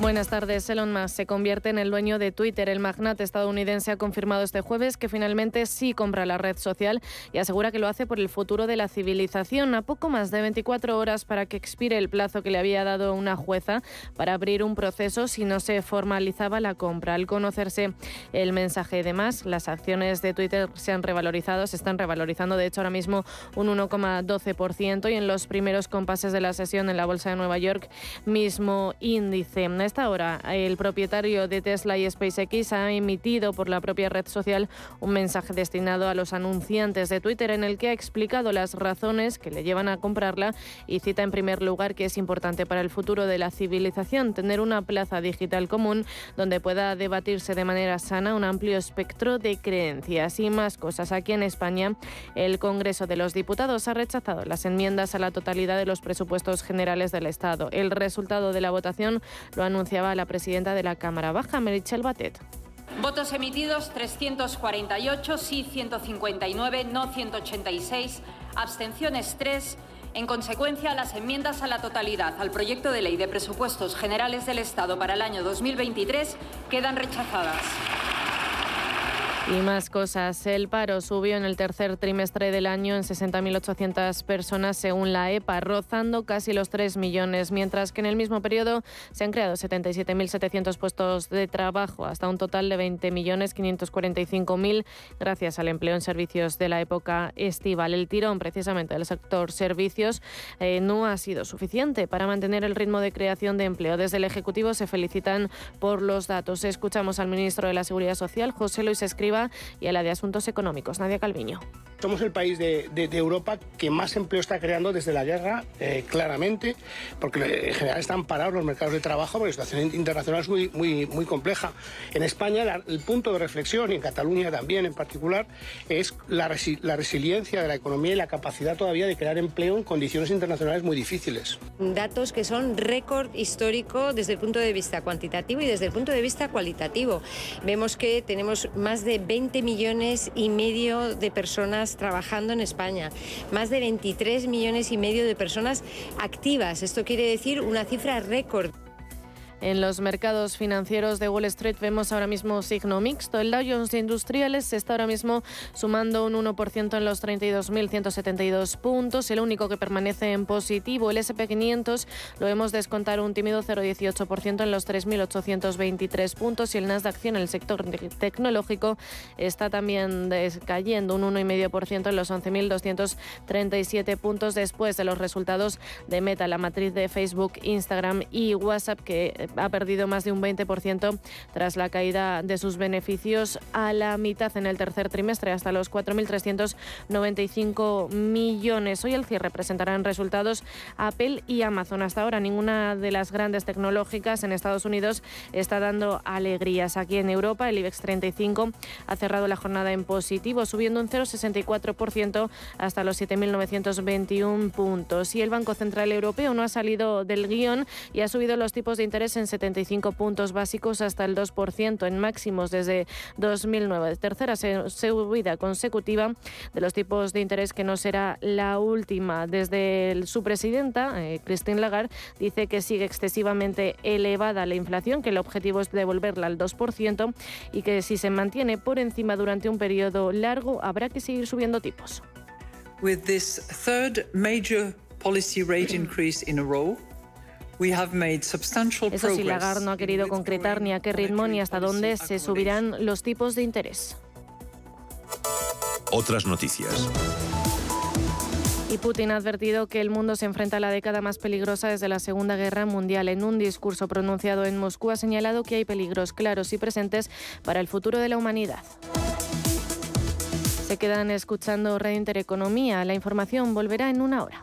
Buenas tardes. Elon Musk se convierte en el dueño de Twitter. El magnate estadounidense ha confirmado este jueves que finalmente sí compra la red social y asegura que lo hace por el futuro de la civilización. A poco más de 24 horas para que expire el plazo que le había dado una jueza para abrir un proceso si no se formalizaba la compra. Al conocerse el mensaje de más, las acciones de Twitter se han revalorizado, se están revalorizando de hecho ahora mismo un 1,12% y en los primeros compases de la sesión en la Bolsa de Nueva York mismo índice esta hora, el propietario de Tesla y SpaceX ha emitido por la propia red social un mensaje destinado a los anunciantes de Twitter en el que ha explicado las razones que le llevan a comprarla y cita en primer lugar que es importante para el futuro de la civilización tener una plaza digital común donde pueda debatirse de manera sana un amplio espectro de creencias y más cosas. Aquí en España, el Congreso de los Diputados ha rechazado las enmiendas a la totalidad de los presupuestos generales del Estado. El resultado de la votación lo han anunciaba la presidenta de la Cámara Baja, Merichel Batet. Votos emitidos 348, sí 159, no 186, abstenciones 3. En consecuencia, las enmiendas a la totalidad al proyecto de ley de presupuestos generales del Estado para el año 2023 quedan rechazadas. Y más cosas. El paro subió en el tercer trimestre del año en 60.800 personas según la EPA, rozando casi los 3 millones, mientras que en el mismo periodo se han creado 77.700 puestos de trabajo, hasta un total de 20.545.000 gracias al empleo en servicios de la época estival. El tirón precisamente del sector servicios eh, no ha sido suficiente para mantener el ritmo de creación de empleo. Desde el Ejecutivo se felicitan por los datos. Escuchamos al ministro de la Seguridad Social, José Luis Escriba, y a la de Asuntos Económicos. Nadia Calviño. Somos el país de, Europa que más empleo está creando desde la guerra, eh, claramente, porque en general están parados los mercados de trabajo, porque la situación internacional es muy, muy, muy compleja. En España el punto de reflexión, y en Cataluña también en particular, es la, la resiliencia de la economía y la capacidad todavía de crear empleo en condiciones internacionales muy difíciles. Datos que son récord histórico desde el punto de vista cuantitativo y desde el punto de vista cualitativo. Vemos que tenemos más de 20 millones y medio de personas trabajando en España, más de 23 millones y medio de personas activas. Esto quiere decir una cifra récord. En los mercados financieros de Wall Street vemos ahora mismo signo mixto. El Dow Jones Industriales está ahora mismo sumando un 1% en los 32.172 puntos. El único que permanece en positivo, el SP500, lo vemos descontar un tímido 0,18% en los 3.823 puntos y el Nasdaq 100 en el sector tecnológico está también cayendo un 1,5% en los 11.237 puntos después de los resultados de Meta, la matriz de Facebook, Instagram y WhatsApp que ha perdido más de un 20% tras la caída de sus beneficios a la mitad en el tercer trimestre, hasta los 4.395 millones. Hoy el cierre presentarán resultados Apple y Amazon. Hasta ahora ninguna de las grandes tecnológicas en Estados Unidos está dando alegrías. Aquí en Europa el IBEX 35 ha cerrado la jornada en positivo, subiendo un 0,64% hasta los 7.921 puntos. Y el Banco Central Europeo no ha salido del guion y ha subido los tipos de interés en 75 puntos básicos hasta el 2% en máximos desde 2009. Tercera subida consecutiva de los tipos de interés que no será la última. Desde su presidenta, eh, Christine Lagarde, dice que sigue excesivamente elevada la inflación, que el objetivo es devolverla al 2% y que si se mantiene por encima durante un periodo largo habrá que seguir subiendo tipos. With this third major policy rate increase in a row, eso sí, Lagarde no ha querido concretar ni a qué ritmo ni hasta dónde se subirán los tipos de interés. Otras noticias. Y Putin ha advertido que el mundo se enfrenta a la década más peligrosa desde la Segunda Guerra Mundial. En un discurso pronunciado en Moscú ha señalado que hay peligros claros y presentes para el futuro de la humanidad. Se quedan escuchando Red Intereconomía. La información volverá en una hora.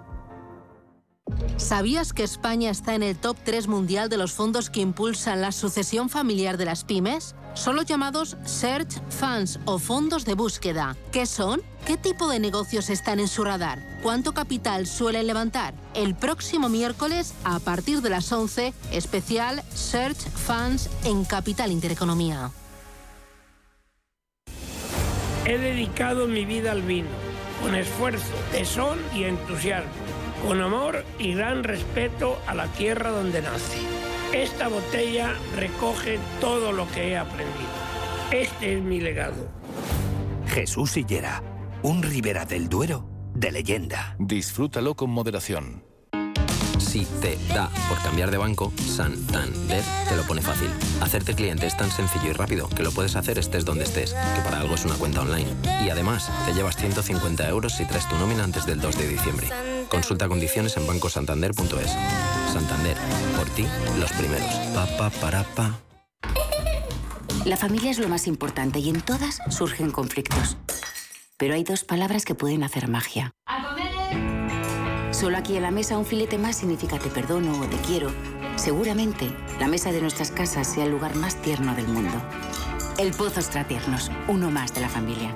¿Sabías que España está en el top 3 mundial de los fondos que impulsan la sucesión familiar de las pymes? Son los llamados Search Funds o fondos de búsqueda. ¿Qué son? ¿Qué tipo de negocios están en su radar? ¿Cuánto capital suelen levantar? El próximo miércoles, a partir de las 11, especial Search Funds en Capital Intereconomía. He dedicado mi vida al vino, con esfuerzo, tesón y entusiasmo con amor y gran respeto a la tierra donde nace. Esta botella recoge todo lo que he aprendido. Este es mi legado. Jesús Sillera, un Ribera del Duero de leyenda. Disfrútalo con moderación. Si te da por cambiar de banco, Santander te lo pone fácil. Hacerte cliente es tan sencillo y rápido que lo puedes hacer estés donde estés, que para algo es una cuenta online. Y además, te llevas 150 euros si traes tu nómina antes del 2 de diciembre. Consulta condiciones en bancosantander.es. Santander, por ti, los primeros. Pa, pa, para, pa. La familia es lo más importante y en todas surgen conflictos. Pero hay dos palabras que pueden hacer magia. Solo aquí en la mesa un filete más significa te perdono o te quiero. Seguramente la mesa de nuestras casas sea el lugar más tierno del mundo. El Pozo Extratiernos, uno más de la familia.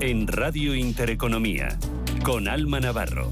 en Radio Intereconomía, con Alma Navarro.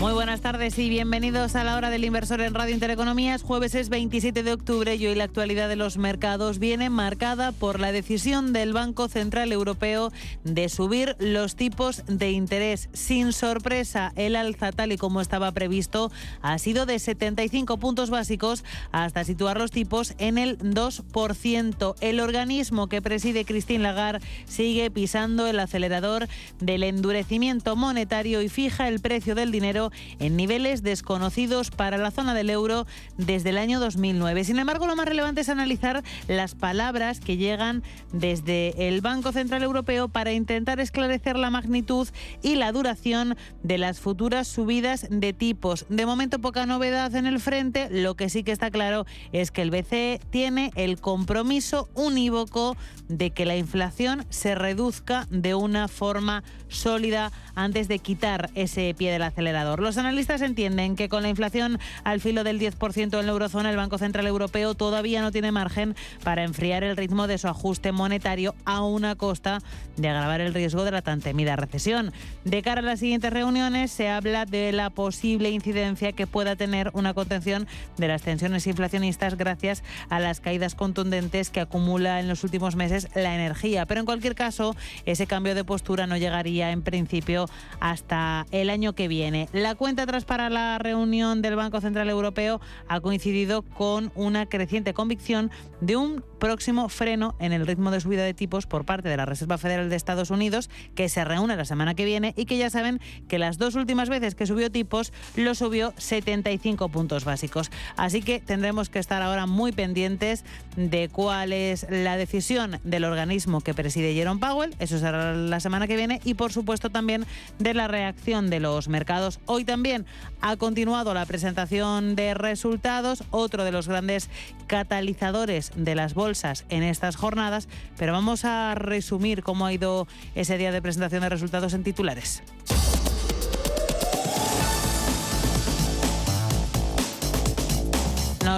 Muy buenas tardes y bienvenidos a la hora del inversor en Radio Intereconomía. jueves es 27 de octubre y hoy la actualidad de los mercados viene marcada por la decisión del Banco Central Europeo de subir los tipos de interés. Sin sorpresa, el alza tal y como estaba previsto ha sido de 75 puntos básicos hasta situar los tipos en el 2%. El organismo que preside Christine Lagarde sigue pisando el acelerador del endurecimiento monetario y fija el precio del dinero en niveles desconocidos para la zona del euro desde el año 2009. Sin embargo, lo más relevante es analizar las palabras que llegan desde el Banco Central Europeo para intentar esclarecer la magnitud y la duración de las futuras subidas de tipos. De momento poca novedad en el frente, lo que sí que está claro es que el BCE tiene el compromiso unívoco de que la inflación se reduzca de una forma sólida antes de quitar ese pie del acelerador. Los analistas entienden que con la inflación al filo del 10% en la eurozona, el Banco Central Europeo todavía no tiene margen para enfriar el ritmo de su ajuste monetario a una costa de agravar el riesgo de la tan temida recesión. De cara a las siguientes reuniones se habla de la posible incidencia que pueda tener una contención de las tensiones inflacionistas gracias a las caídas contundentes que acumula en los últimos meses la energía. Pero en cualquier caso, ese cambio de postura no llegaría en principio hasta el año que viene. Cuenta atrás para la reunión del Banco Central Europeo ha coincidido con una creciente convicción de un próximo freno en el ritmo de subida de tipos por parte de la Reserva Federal de Estados Unidos, que se reúne la semana que viene y que ya saben que las dos últimas veces que subió tipos lo subió 75 puntos básicos. Así que tendremos que estar ahora muy pendientes de cuál es la decisión del organismo que preside Jerome Powell, eso será la semana que viene, y por supuesto también de la reacción de los mercados. Hoy también ha continuado la presentación de resultados, otro de los grandes catalizadores de las bolsas en estas jornadas, pero vamos a resumir cómo ha ido ese día de presentación de resultados en titulares.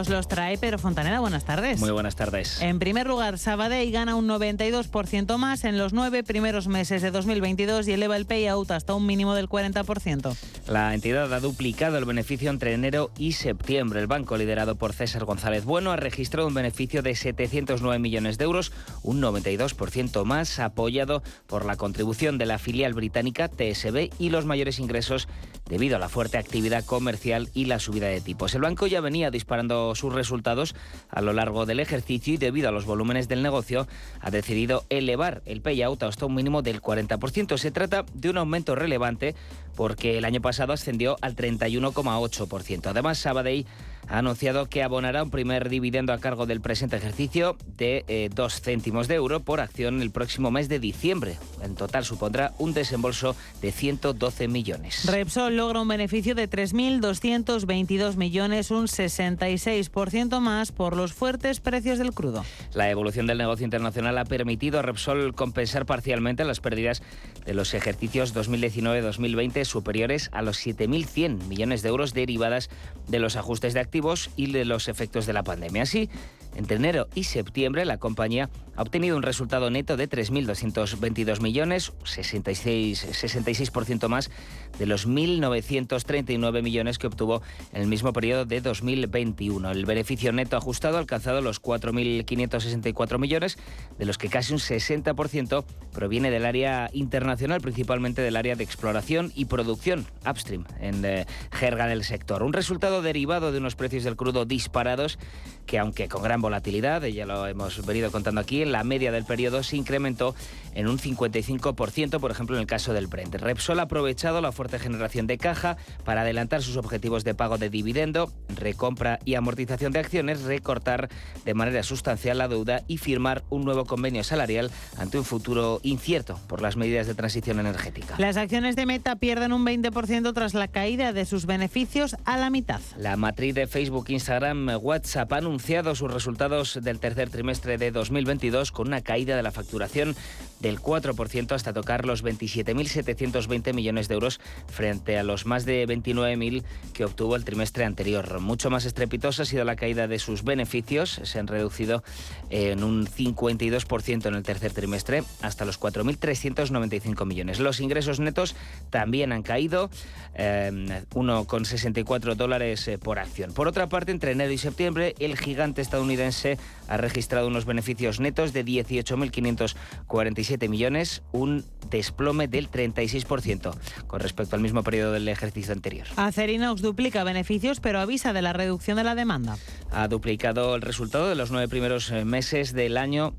Nos los trae Pedro Fontaneda. Buenas tardes. Muy buenas tardes. En primer lugar, Sabadell gana un 92% más en los nueve primeros meses de 2022 y eleva el payout hasta un mínimo del 40%. La entidad ha duplicado el beneficio entre enero y septiembre. El banco, liderado por César González Bueno, ha registrado un beneficio de 709 millones de euros, un 92% más, apoyado por la contribución de la filial británica TSB y los mayores ingresos debido a la fuerte actividad comercial y la subida de tipos. El banco ya venía disparando sus resultados a lo largo del ejercicio y debido a los volúmenes del negocio ha decidido elevar el payout hasta un mínimo del 40%. Se trata de un aumento relevante porque el año pasado ascendió al 31,8%. Además, Sabadell ha anunciado que abonará un primer dividendo a cargo del presente ejercicio de 2 eh, céntimos de euro por acción el próximo mes de diciembre. En total supondrá un desembolso de 112 millones. Repsol logra un beneficio de 3.222 millones, un 66% más por los fuertes precios del crudo. La evolución del negocio internacional ha permitido a Repsol compensar parcialmente las pérdidas de los ejercicios 2019-2020 superiores a los 7.100 millones de euros derivadas de los ajustes de activos y de los efectos de la pandemia. Así, entre enero y septiembre, la compañía ha obtenido un resultado neto de 3.222 millones, 66, 66% más de los 1.939 millones que obtuvo en el mismo periodo de 2021. El beneficio neto ajustado ha alcanzado los 4.564 millones, de los que casi un 60% proviene del área internacional, principalmente del área de exploración y producción upstream, en eh, jerga del sector. Un resultado derivado de unos precios del crudo disparados que, aunque con gran volatilidad, ya lo hemos venido contando aquí, en la media del periodo se incrementó en un 55%, por ejemplo, en el caso del Brent. Repsol ha aprovechado la fuerte generación de caja para adelantar sus objetivos de pago de dividendo, recompra y amortización de acciones, recortar de manera sustancial la deuda y firmar un nuevo convenio salarial ante un futuro incierto por las medidas de transición energética. Las acciones de Meta pierden un 20% tras la caída de sus beneficios a la mitad. La matriz de Facebook, Instagram, WhatsApp ha anunciado sus resultados del tercer trimestre de 2022 con una caída de la facturación del 4% hasta tocar los 27.720 millones de euros frente a los más de 29.000 que obtuvo el trimestre anterior. Mucho más estrepitosa ha sido la caída de sus beneficios, se han reducido en un 52% en el tercer trimestre hasta los 4.395 millones. Los ingresos netos también han caído, eh, 1,64 dólares eh, por acción. Por otra parte, entre enero y septiembre, el gigante estadounidense ha registrado unos beneficios netos de 18.547 millones, un desplome del 36% con respecto al mismo periodo del ejercicio anterior. Acerinox duplica beneficios, pero avisa de la reducción de la demanda. Ha duplicado el resultado de los nueve primeros eh, meses del año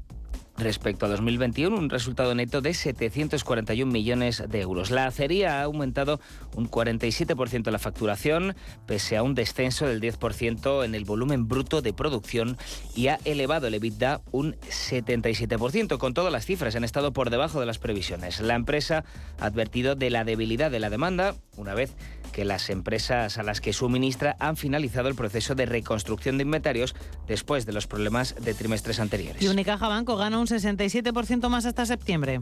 respecto a 2021, un resultado neto de 741 millones de euros. La acería ha aumentado un 47% la facturación, pese a un descenso del 10% en el volumen bruto de producción y ha elevado el EBITDA un 77%. Con todas las cifras han estado por debajo de las previsiones. La empresa ha advertido de la debilidad de la demanda una vez que las empresas a las que suministra han finalizado el proceso de reconstrucción de inventarios después de los problemas de trimestres anteriores. Y Unicaja Banco gana un 67% más hasta septiembre.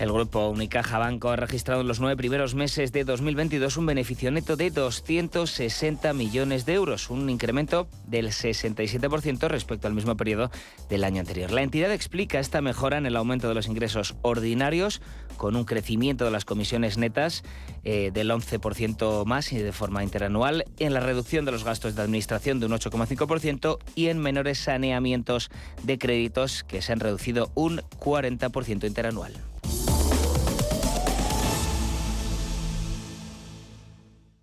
El grupo Unicaja Banco ha registrado en los nueve primeros meses de 2022 un beneficio neto de 260 millones de euros, un incremento del 67% respecto al mismo periodo del año anterior. La entidad explica esta mejora en el aumento de los ingresos ordinarios, con un crecimiento de las comisiones netas eh, del 11% más y de forma interanual, en la reducción de los gastos de administración de un 8,5% y en menores saneamientos de créditos que se han reducido un 40% interanual.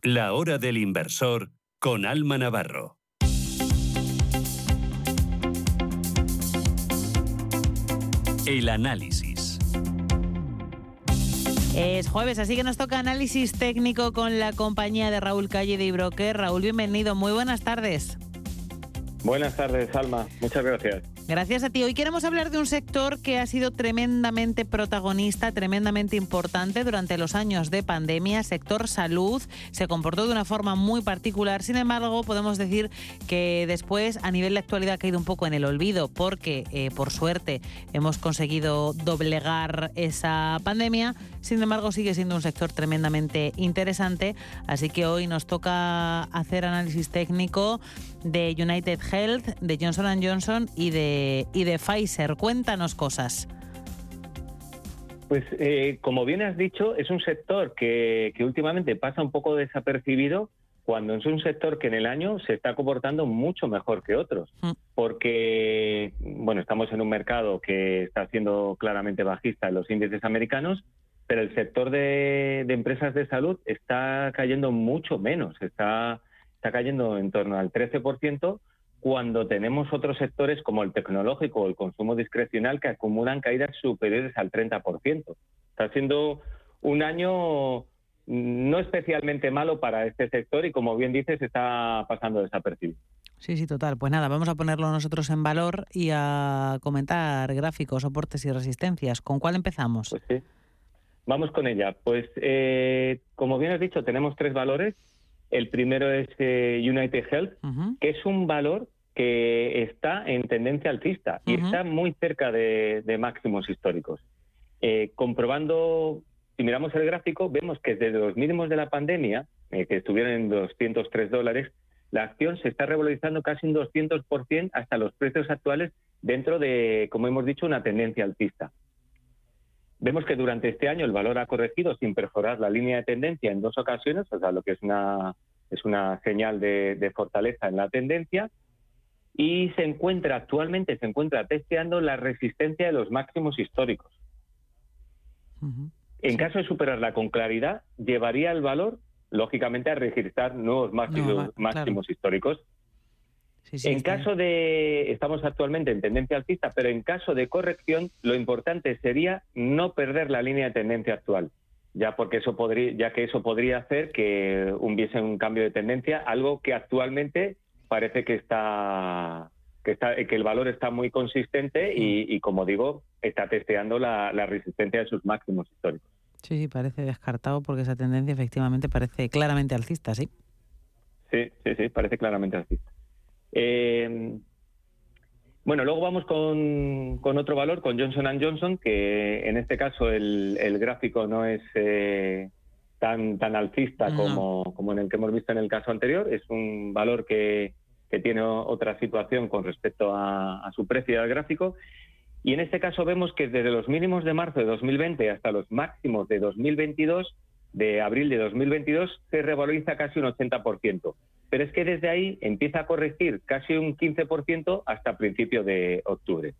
La hora del inversor con Alma Navarro. El análisis. Es jueves, así que nos toca análisis técnico con la compañía de Raúl Calle de Ibroker. Raúl, bienvenido. Muy buenas tardes. Buenas tardes, Alma. Muchas gracias. Gracias a ti. Hoy queremos hablar de un sector que ha sido tremendamente protagonista, tremendamente importante durante los años de pandemia, sector salud. Se comportó de una forma muy particular. Sin embargo, podemos decir que después, a nivel de actualidad, ha caído un poco en el olvido porque, eh, por suerte, hemos conseguido doblegar esa pandemia. Sin embargo, sigue siendo un sector tremendamente interesante. Así que hoy nos toca hacer análisis técnico de United Health, de Johnson Johnson y de, y de Pfizer. Cuéntanos cosas. Pues eh, como bien has dicho, es un sector que, que últimamente pasa un poco desapercibido cuando es un sector que en el año se está comportando mucho mejor que otros, porque bueno, estamos en un mercado que está siendo claramente bajista en los índices americanos, pero el sector de, de empresas de salud está cayendo mucho menos, está, está cayendo en torno al 13%, cuando tenemos otros sectores como el tecnológico o el consumo discrecional que acumulan caídas superiores al 30%. Está siendo un año no especialmente malo para este sector y como bien dices está pasando desapercibido. Sí, sí, total. Pues nada, vamos a ponerlo nosotros en valor y a comentar gráficos, soportes y resistencias. ¿Con cuál empezamos? Pues sí. Vamos con ella. Pues eh, como bien has dicho, tenemos tres valores. El primero es eh, United Health, que es un valor que está en tendencia alcista y está muy cerca de, máximos históricos. Eh, comprobando si miramos el gráfico, vemos que desde los mínimos de la pandemia, eh, que estuvieron en 203 dólares, la acción se está revalorizando casi un 200% hasta los precios actuales dentro de, como hemos dicho, una tendencia alcista. Vemos que durante este año el valor ha corregido sin perforar la línea de tendencia en dos ocasiones, o sea, lo que es una, es una señal de, fortaleza en la tendencia, y se encuentra actualmente, se encuentra testeando la resistencia de los máximos históricos. En caso de superarla con claridad, llevaría el valor, lógicamente, a registrar nuevos máximos, históricos. En caso de, estamos actualmente en tendencia alcista, pero en caso de corrección, lo importante sería no perder la línea de tendencia actual, ya porque eso podría, ya que eso podría hacer que hubiese un cambio de tendencia, algo que actualmente parece que está que, está, que el valor está muy consistente y, como digo, está testeando la, resistencia de sus máximos históricos. Sí, sí, parece descartado porque esa tendencia efectivamente parece claramente alcista, ¿sí? Sí, sí, sí, parece claramente alcista. Eh, bueno, luego vamos con, otro valor, con Johnson Johnson, que en este caso el, gráfico no es eh, tan, tan alcista como, como en el que hemos visto en el caso anterior. Es un valor que, que tiene otra situación con respecto a, su precio al gráfico. Y en este caso vemos que desde los mínimos de marzo de 2020 hasta los máximos de 2022, de abril de 2022, se revaloriza casi un 80%. Pero es que desde ahí empieza a corregir casi un 15% hasta principio de octubre.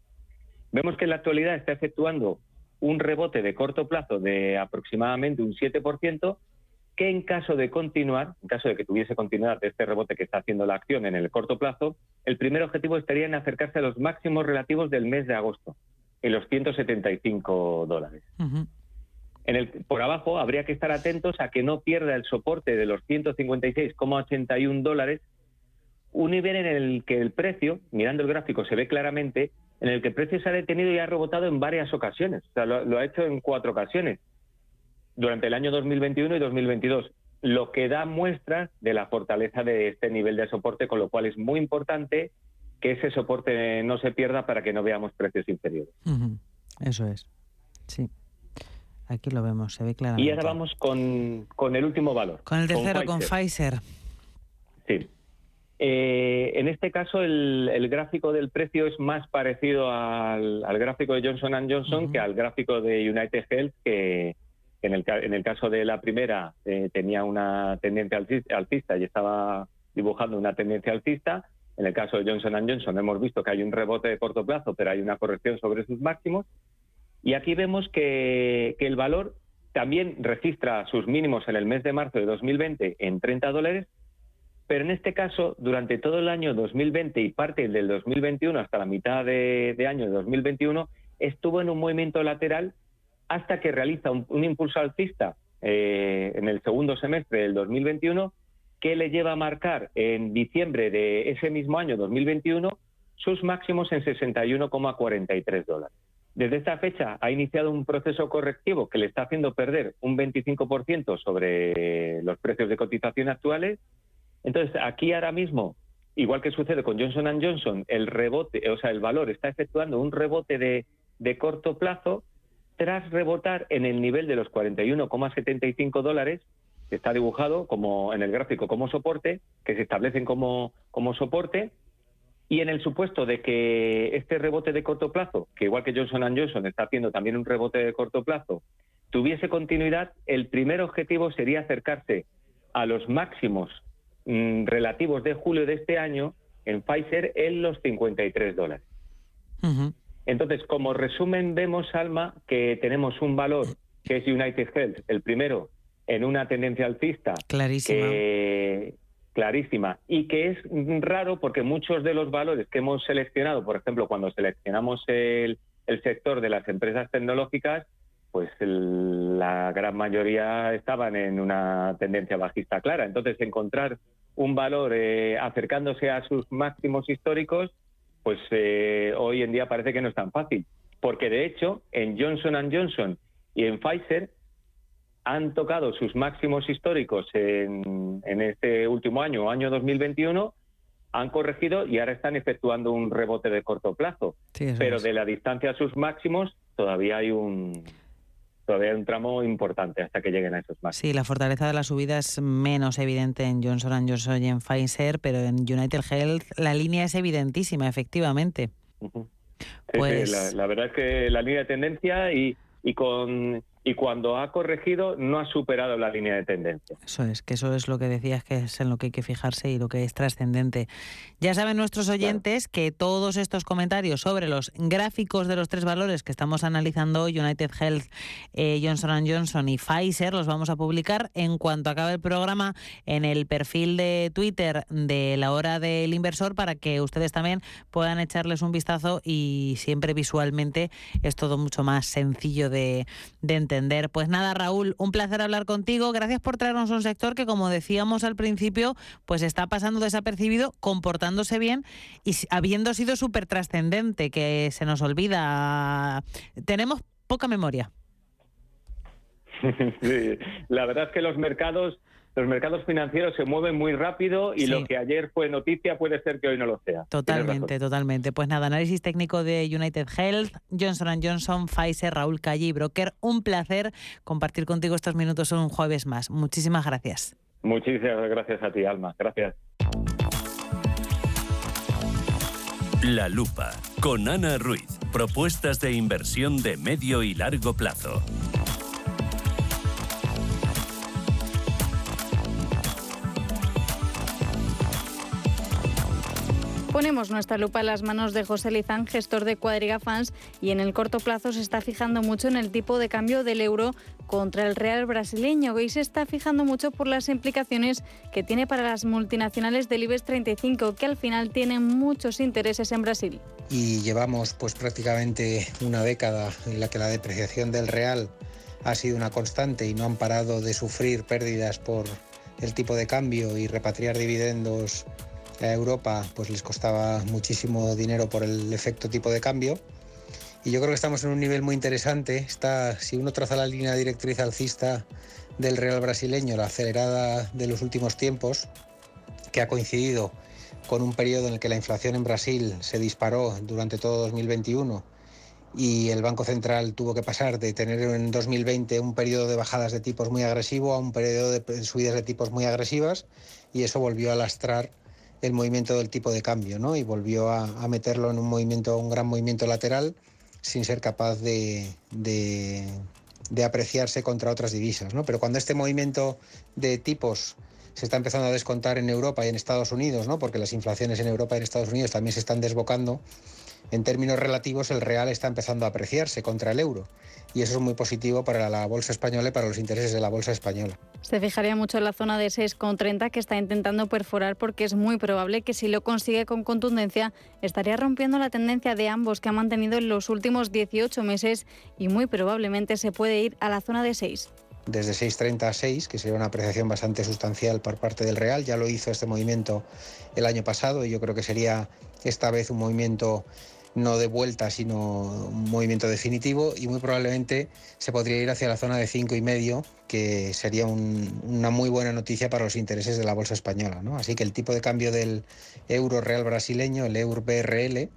Vemos que en la actualidad está efectuando un rebote de corto plazo de aproximadamente un 7%, que en caso de continuar, en caso de que tuviese continuidad de este rebote que está haciendo la acción en el corto plazo, el primer objetivo estaría en acercarse a los máximos relativos del mes de agosto, en los 175 dólares. En el, por abajo habría que estar atentos a que no pierda el soporte de los 156,81 dólares, un nivel en el que el precio, mirando el gráfico, se ve claramente, en el que el precio se ha detenido y ha rebotado en varias ocasiones. O sea, lo ha hecho en cuatro ocasiones durante el año 2021 y 2022, lo que da muestra de la fortaleza de este nivel de soporte, con lo cual es muy importante que ese soporte no se pierda para que no veamos precios inferiores. Eso es, sí. Aquí lo vemos, se ve claramente. Y ahora vamos con, el último valor. Con el tercero, con Pfizer. Sí. Eh, en este caso, el, gráfico del precio es más parecido al, gráfico de Johnson Johnson que al gráfico de United Health, que, en el, en el caso de la primera eh, tenía una tendencia alcista y estaba dibujando una tendencia alcista. En el caso de Johnson Johnson hemos visto que hay un rebote de corto plazo, pero hay una corrección sobre sus máximos. Y aquí vemos que, el valor también registra sus mínimos en el mes de marzo de 2020 en 30 dólares, pero en este caso, durante todo el año 2020 y parte del 2021 hasta la mitad de, de año de 2021, estuvo en un movimiento lateral hasta que realiza un, impulso alcista eh, en el segundo semestre del 2021 que le lleva a marcar en diciembre de ese mismo año 2021 sus máximos en 61,43 dólares. Desde esta fecha ha iniciado un proceso correctivo que le está haciendo perder un 25% sobre los precios de cotización actuales. Entonces, aquí ahora mismo, igual que sucede con Johnson Johnson, el rebote, o sea, el valor está efectuando un rebote de, corto plazo tras rebotar en el nivel de los 41,75 dólares, que está dibujado como en el gráfico como soporte, que se establecen como, como soporte, y en el supuesto de que este rebote de corto plazo, que igual que Johnson Johnson está haciendo también un rebote de corto plazo, tuviese continuidad, el primer objetivo sería acercarse a los máximos mm, relativos de julio de este año en Pfizer en los 53 dólares. Entonces, como resumen, vemos, Alma, que tenemos un valor que es United Health, el primero en una tendencia alcista. Clarísima clarísima y que es raro porque muchos de los valores que hemos seleccionado, por ejemplo, cuando seleccionamos el, sector de las empresas tecnológicas, pues la gran mayoría estaban en una tendencia bajista clara. Entonces, encontrar un valor eh, acercándose a sus máximos históricos, pues eh, hoy en día parece que no es tan fácil. Porque de hecho, en Johnson Johnson y en Pfizer han tocado sus máximos históricos en, este último año, año 2021, han corregido y ahora están efectuando un rebote de corto plazo. Pero de la distancia a sus máximos todavía hay un todavía hay un tramo importante hasta que lleguen a esos máximos. Sí, la fortaleza de la subida es menos evidente en Johnson Johnson y en Pfizer, pero en United Health la línea es evidentísima, efectivamente. pues... la, verdad es que la línea de tendencia y, y con y cuando ha corregido no ha superado la línea de tendencia. Eso es, que eso es lo que decías que es en lo que hay que fijarse y lo que es trascendente. Ya saben nuestros oyentes que todos estos comentarios sobre los gráficos de los tres valores que estamos analizando hoy, United Health, eh, Johnson Johnson y Pfizer, los vamos a publicar en cuanto acabe el programa en el perfil de Twitter de la hora del inversor para que ustedes también puedan echarles un vistazo y siempre visualmente es todo mucho más sencillo de, de entender pues nada, Raúl, un placer hablar contigo. Gracias por traernos un sector que, como decíamos al principio, pues está pasando desapercibido, comportándose bien y habiendo sido súper trascendente, que se nos olvida. Tenemos poca memoria. sí, la verdad es que los mercados los mercados financieros se mueven muy rápido y lo que ayer fue noticia puede ser que hoy no lo sea. Totalmente, totalmente. Pues nada, análisis técnico de United Health, Johnson Johnson, Pfizer, Raúl Calle y Broker. Un placer compartir contigo estos minutos un jueves más. Muchísimas gracias. Muchísimas gracias a ti, Alma. Gracias. La lupa con Ana Ruiz. Propuestas de inversión de medio y largo plazo. Ponemos nuestra lupa en las manos de José Lizán, gestor de Cuadriga Fans, y en el corto plazo se está fijando mucho en el tipo de cambio del euro contra el real brasileño y se está fijando mucho por las implicaciones que tiene para las multinacionales del IBEX 35, que al final tienen muchos intereses en Brasil. Y llevamos pues prácticamente una década en la que la depreciación del real ha sido una constante y no han parado de sufrir pérdidas por el tipo de cambio y repatriar dividendos a Europa pues les costaba muchísimo dinero por el efecto tipo de cambio. Y yo creo que estamos en un nivel muy interesante. Está, si uno traza la línea directriz alcista del real brasileño, la acelerada de los últimos tiempos, que ha coincidido con un periodo en el que la inflación en Brasil se disparó durante todo 2021 y el Banco Central tuvo que pasar de tener en 2020 un periodo de bajadas de tipos muy agresivo a un periodo de subidas de tipos muy agresivas y eso volvió a lastrar el movimiento del tipo de cambio, ¿no? Y volvió a, meterlo en un movimiento, un gran movimiento lateral, sin ser capaz de, de, apreciarse contra otras divisas, ¿no? Pero cuando este movimiento de tipos se está empezando a descontar en Europa y en Estados Unidos, ¿no? Porque las inflaciones en Europa y en Estados Unidos también se están desbocando. En términos relativos, el real está empezando a apreciarse contra el euro y eso es muy positivo para la bolsa española y para los intereses de la bolsa española. Se fijaría mucho en la zona de 6,30 que está intentando perforar porque es muy probable que si lo consigue con contundencia estaría rompiendo la tendencia de ambos que ha mantenido en los últimos 18 meses y muy probablemente se puede ir a la zona de 6. desde 6.30 a 6, que sería una apreciación bastante sustancial por parte del Real. Ya lo hizo este movimiento el año pasado y yo creo que sería esta vez un movimiento no de vuelta, sino un movimiento definitivo y muy probablemente se podría ir hacia la zona de cinco y medio, que sería una muy buena noticia para los intereses de la bolsa española. ¿no? Así que el tipo de cambio del euro real brasileño, el euro BRL,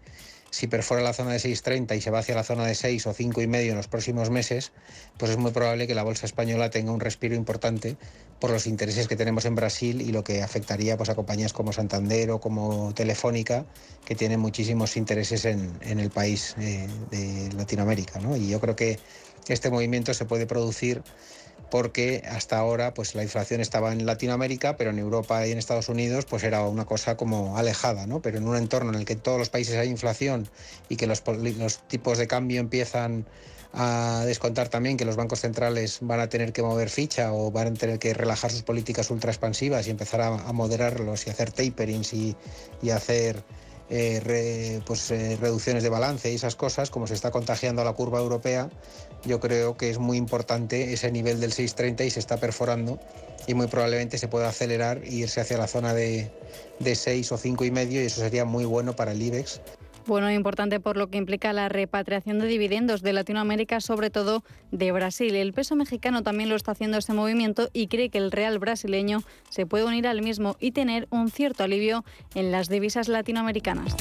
si perfora la zona de 6,30 y se va hacia la zona de 6 o 5 y medio en los próximos meses, pues es muy probable que la bolsa española tenga un respiro importante por los intereses que tenemos en Brasil y lo que afectaría pues, a compañías como Santander o como Telefónica, que tienen muchísimos intereses en, el país eh, de Latinoamérica. ¿no? Y yo creo que este movimiento se puede producir porque hasta ahora pues la inflación estaba en Latinoamérica, pero en Europa y en Estados Unidos pues era una cosa como alejada, ¿no? Pero en un entorno en el que todos los países hay inflación y que los, tipos de cambio empiezan a descontar también que los bancos centrales van a tener que mover ficha o van a tener que relajar sus políticas ultra expansivas y empezar a, moderarlos y hacer taperings y, y hacer eh, pues, eh, reducciones de balance y esas cosas, como se está contagiando a la curva europea, yo creo que es muy importante ese nivel del 6.30 y se está perforando y muy probablemente se pueda acelerar e irse hacia la zona de, de 6 o 5 y medio y eso sería muy bueno para el IBEX bueno, importante por lo que implica la repatriación de dividendos de Latinoamérica, sobre todo de Brasil. El peso mexicano también lo está haciendo este movimiento y cree que el real brasileño se puede unir al mismo y tener un cierto alivio en las divisas latinoamericanas.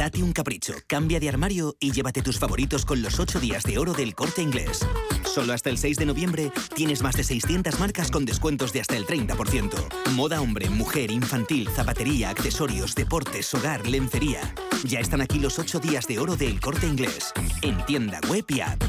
Date un capricho, cambia de armario y llévate tus favoritos con los 8 días de oro del corte inglés. Solo hasta el 6 de noviembre tienes más de 600 marcas con descuentos de hasta el 30%. Moda hombre, mujer, infantil, zapatería, accesorios, deportes, hogar, lencería. Ya están aquí los 8 días de oro del corte inglés. En tienda web y app.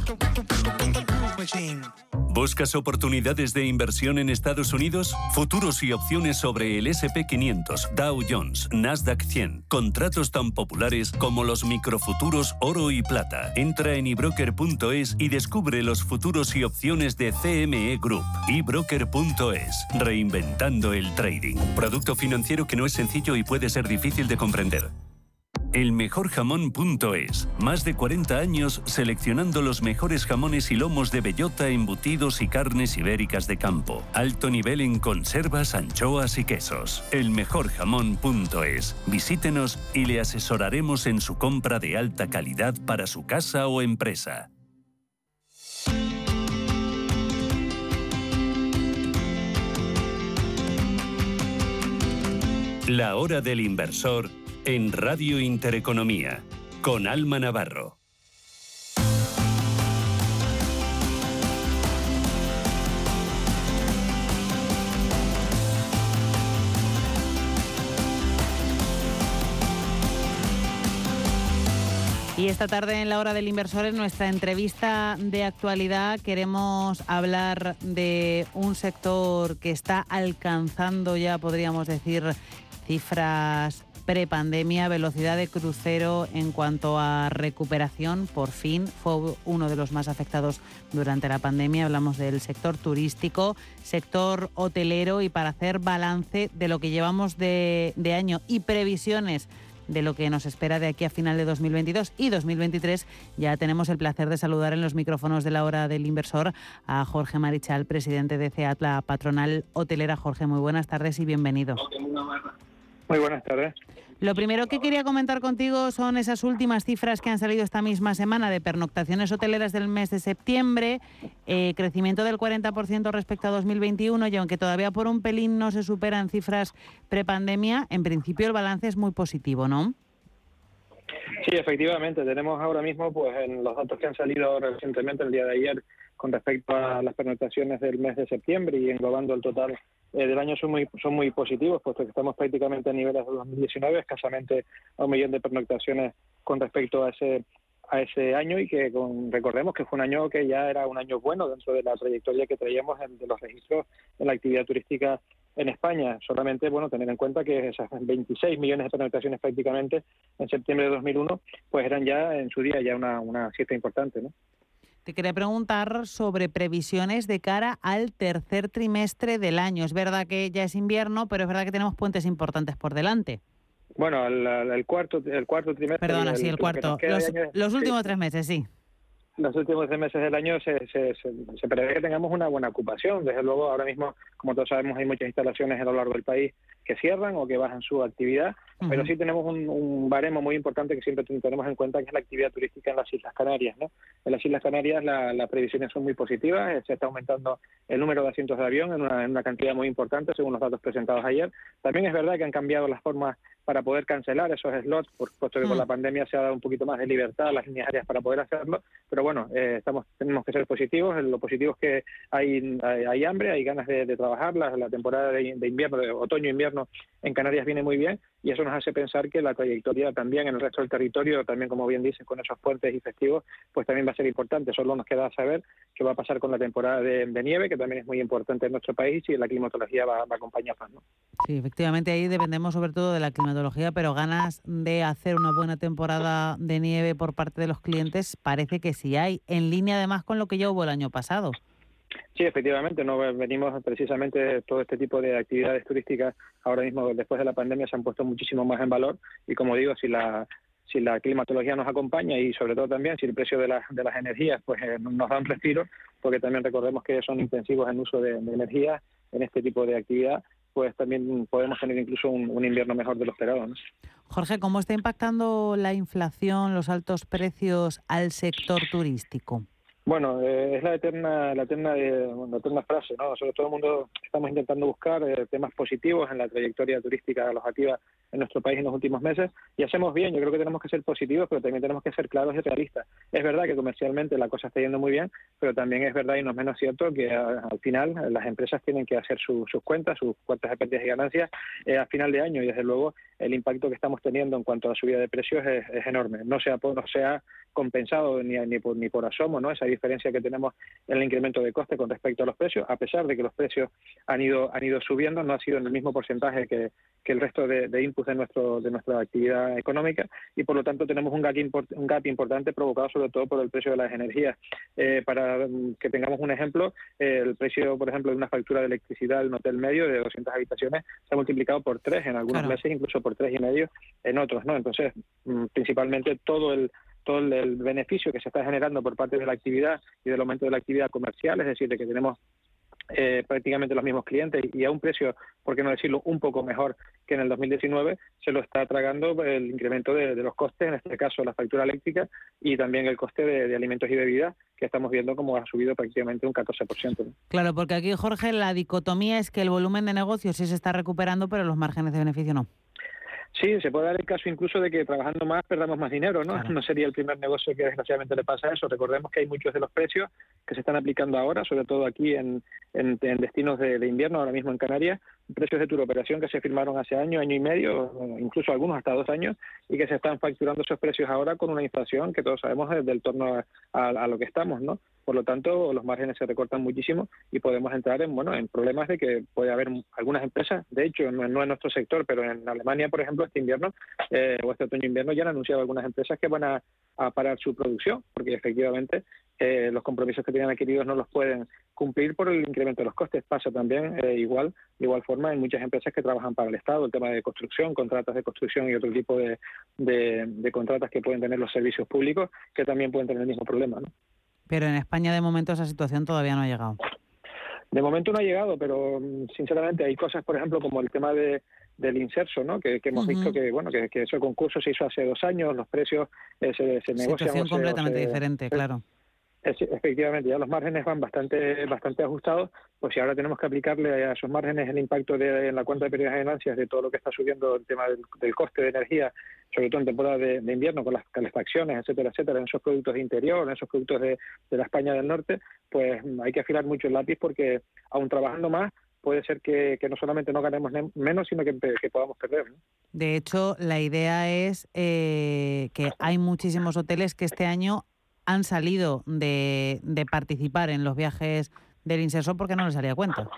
¿Buscas oportunidades de inversión en Estados Unidos? Futuros y opciones sobre el SP500, Dow Jones, Nasdaq 100. Contratos tan populares como los microfuturos oro y plata. Entra en ebroker.es y descubre los futuros y opciones de CME Group. ebroker.es. Reinventando el trading. Producto financiero que no es sencillo y puede ser difícil de comprender. Elmejorjamón.es. Más de 40 años seleccionando los mejores jamones y lomos de bellota, embutidos y carnes ibéricas de campo. Alto nivel en conservas, anchoas y quesos. Elmejorjamón.es. Visítenos y le asesoraremos en su compra de alta calidad para su casa o empresa. La hora del inversor en Radio Intereconomía, con Alma Navarro. Y esta tarde en la hora del inversor, en nuestra entrevista de actualidad, queremos hablar de un sector que está alcanzando ya, podríamos decir, cifras prepandemia, velocidad de crucero en cuanto a recuperación, por fin fue uno de los más afectados durante la pandemia. Hablamos del sector turístico, sector hotelero y para hacer balance de lo que llevamos de, de año y previsiones de lo que nos espera de aquí a final de 2022 y 2023. Ya tenemos el placer de saludar en los micrófonos de la hora del inversor a Jorge Marichal, presidente de CEAT, la patronal hotelera. Jorge, muy buenas tardes y bienvenido. Muy buenas tardes. Lo primero que quería comentar contigo son esas últimas cifras que han salido esta misma semana de pernoctaciones hoteleras del mes de septiembre, eh, crecimiento del 40% respecto a 2021 y aunque todavía por un pelín no se superan cifras prepandemia, en principio el balance es muy positivo, ¿no? Sí, efectivamente. Tenemos ahora mismo, pues, en los datos que han salido recientemente, el día de ayer, con respecto a las pernoctaciones del mes de septiembre y englobando el total eh, del año son muy son muy positivos, puesto que estamos prácticamente a niveles de 2019, escasamente a un millón de pernoctaciones con respecto a ese a ese año y que con, recordemos que fue un año que ya era un año bueno dentro de la trayectoria que traíamos en, de los registros en la actividad turística en España. Solamente, bueno, tener en cuenta que esas 26 millones de pernoctaciones prácticamente en septiembre de 2001, pues eran ya en su día ya una, una cifra importante, ¿no? Te quería preguntar sobre previsiones de cara al tercer trimestre del año. Es verdad que ya es invierno, pero es verdad que tenemos puentes importantes por delante. Bueno, el, cuarto, el cuarto trimestre. Perdona, sí, el cuarto. Los, últimos tres meses, sí los últimos tres meses del año se, se, se, prevé que tengamos una buena ocupación. Desde luego, ahora mismo, como todos sabemos, hay muchas instalaciones a lo largo del país que cierran o que bajan su actividad, pero sí tenemos un, baremo muy importante que siempre tenemos en cuenta, que es la actividad turística en las Islas Canarias. ¿no? En las Islas Canarias las previsiones son muy positivas, eh, se está aumentando el número de asientos de avión en una, en una cantidad muy importante, según los datos presentados ayer. También es verdad que han cambiado las formas para poder cancelar esos slots, por puesto que con la pandemia se ha dado un poquito más de libertad a las líneas aéreas para poder hacerlo, pero bueno, eh, estamos tenemos que ser positivos, lo positivo es que hay, hambre, hay ganas de, trabajar, la, la temporada de, de invierno, de otoño-invierno en Canarias viene muy bien y eso nos hace pensar que la trayectoria también en el resto del territorio, también como bien dices, con esos puentes y festivos, pues también va a ser importante. Solo nos queda saber qué va a pasar con la temporada de, nieve, que también es muy importante en nuestro país y la climatología va, a acompañarnos. ¿no? Sí, efectivamente ahí dependemos sobre todo de la climatología, pero ganas de hacer una buena temporada de nieve por parte de los clientes parece que sí hay, en línea además con lo que ya hubo el año pasado. Sí, efectivamente, no venimos precisamente todo este tipo de actividades turísticas ahora mismo después de la pandemia se han puesto muchísimo más en valor y como digo, si la si la climatología nos acompaña y sobre todo también si el precio de, de las energías pues eh, nos da un respiro, porque también recordemos que son intensivos en uso de, energía en este tipo de actividad, pues también podemos tener incluso un, invierno mejor de lo esperado. Jorge, ¿cómo está impactando la inflación, los altos precios al sector turístico? Bueno, eh, es la eterna, la eterna, eh, eterna frase, ¿no? Nosotros todo el mundo estamos intentando buscar eh, temas positivos en la trayectoria turística alojativa en nuestro país en los últimos meses y hacemos bien. Yo creo que tenemos que ser positivos, pero también tenemos que ser claros y realistas. Es verdad que comercialmente la cosa está yendo muy bien, pero también es verdad y no es menos cierto que al final las empresas tienen que hacer sus cuentas, sus cuentas de pérdidas y ganancias a final de año y desde luego el impacto que estamos teniendo en cuanto a la subida de precios es, enorme. No sea no sea compensado ni, ni, por, ni por asomo, ¿no? Esa diferencia que tenemos en el incremento de coste con respecto a los precios, a pesar de que los precios han ido han ido subiendo, no ha sido en el mismo porcentaje que, que el resto de, de, inputs de nuestro de nuestra actividad económica y por lo tanto tenemos un gap, un gap importante provocado sobre todo por el precio de las energías. Eh, para que tengamos un ejemplo, el precio, por ejemplo, de una factura de electricidad en un hotel medio de 200 habitaciones se ha multiplicado por tres en algunos meses, incluso por tres y medio en otros, ¿no? Entonces, mm, principalmente todo el todo el, beneficio que se está generando por parte de la actividad y del aumento de la actividad comercial, es decir, de que tenemos eh, prácticamente los mismos clientes y a un precio, por qué no decirlo, un poco mejor que en el 2019, se lo está tragando el incremento de, los costes, en este caso la factura eléctrica y también el coste de, alimentos y bebidas, que estamos viendo como ha subido prácticamente un 14%. Claro, porque aquí, Jorge, la dicotomía es que el volumen de negocios sí se está recuperando, pero los márgenes de beneficio no. Sí, se puede dar el caso incluso de que trabajando más perdamos más dinero, ¿no? No sería el primer negocio que desgraciadamente le pasa eso. Recordemos que hay muchos de los precios que se están aplicando ahora, sobre todo aquí en, en, destinos de, invierno, ahora mismo en Canarias, precios de turoperación que se firmaron hace año, año y medio, incluso algunos hasta dos años, y que se están facturando esos precios ahora con una inflación que todos sabemos es del torno a lo que estamos, ¿no? Por lo tanto, los márgenes se recortan muchísimo y podemos entrar en bueno en problemas de que puede haber algunas empresas, de hecho, no, en nuestro sector, pero en Alemania, por ejemplo, este invierno eh, o este otoño-invierno ya han anunciado algunas empresas que van a, parar su producción, porque efectivamente eh, los compromisos que tenían adquiridos no los pueden cumplir por el incremento de los costes. Pasa también eh, igual, de igual forma en muchas empresas que trabajan para el Estado, el tema de construcción, contratas de construcción y otro tipo de, de, de contratas que pueden tener los servicios públicos, que también pueden tener el mismo problema. ¿no? Pero en España de momento esa situación todavía no ha llegado. De momento no ha llegado, pero mm, sinceramente hay cosas, por ejemplo, como el tema de, del inserso, ¿no? Que, hemos visto que bueno que, ese concurso se hizo hace dos años, los precios eh, se, se negocian. Situación completamente diferente, claro efectivamente, ya los márgenes van bastante bastante ajustados, pues si ahora tenemos que aplicarle a esos márgenes el impacto de, en la cuenta de pérdidas de ganancias de todo lo que está subiendo el tema del, coste de energía, sobre todo en temporada de, invierno con las calefacciones, etcétera, etcétera, en esos productos de interior, en esos productos de, la España del Norte, pues hay que afilar mucho el lápiz porque aún trabajando más puede ser que, no solamente no ganemos menos, sino que, podamos perder. De hecho, la idea es eh, que hay muchísimos hoteles que este año han salido de, participar en los viajes del inserso porque no les haría cuenta.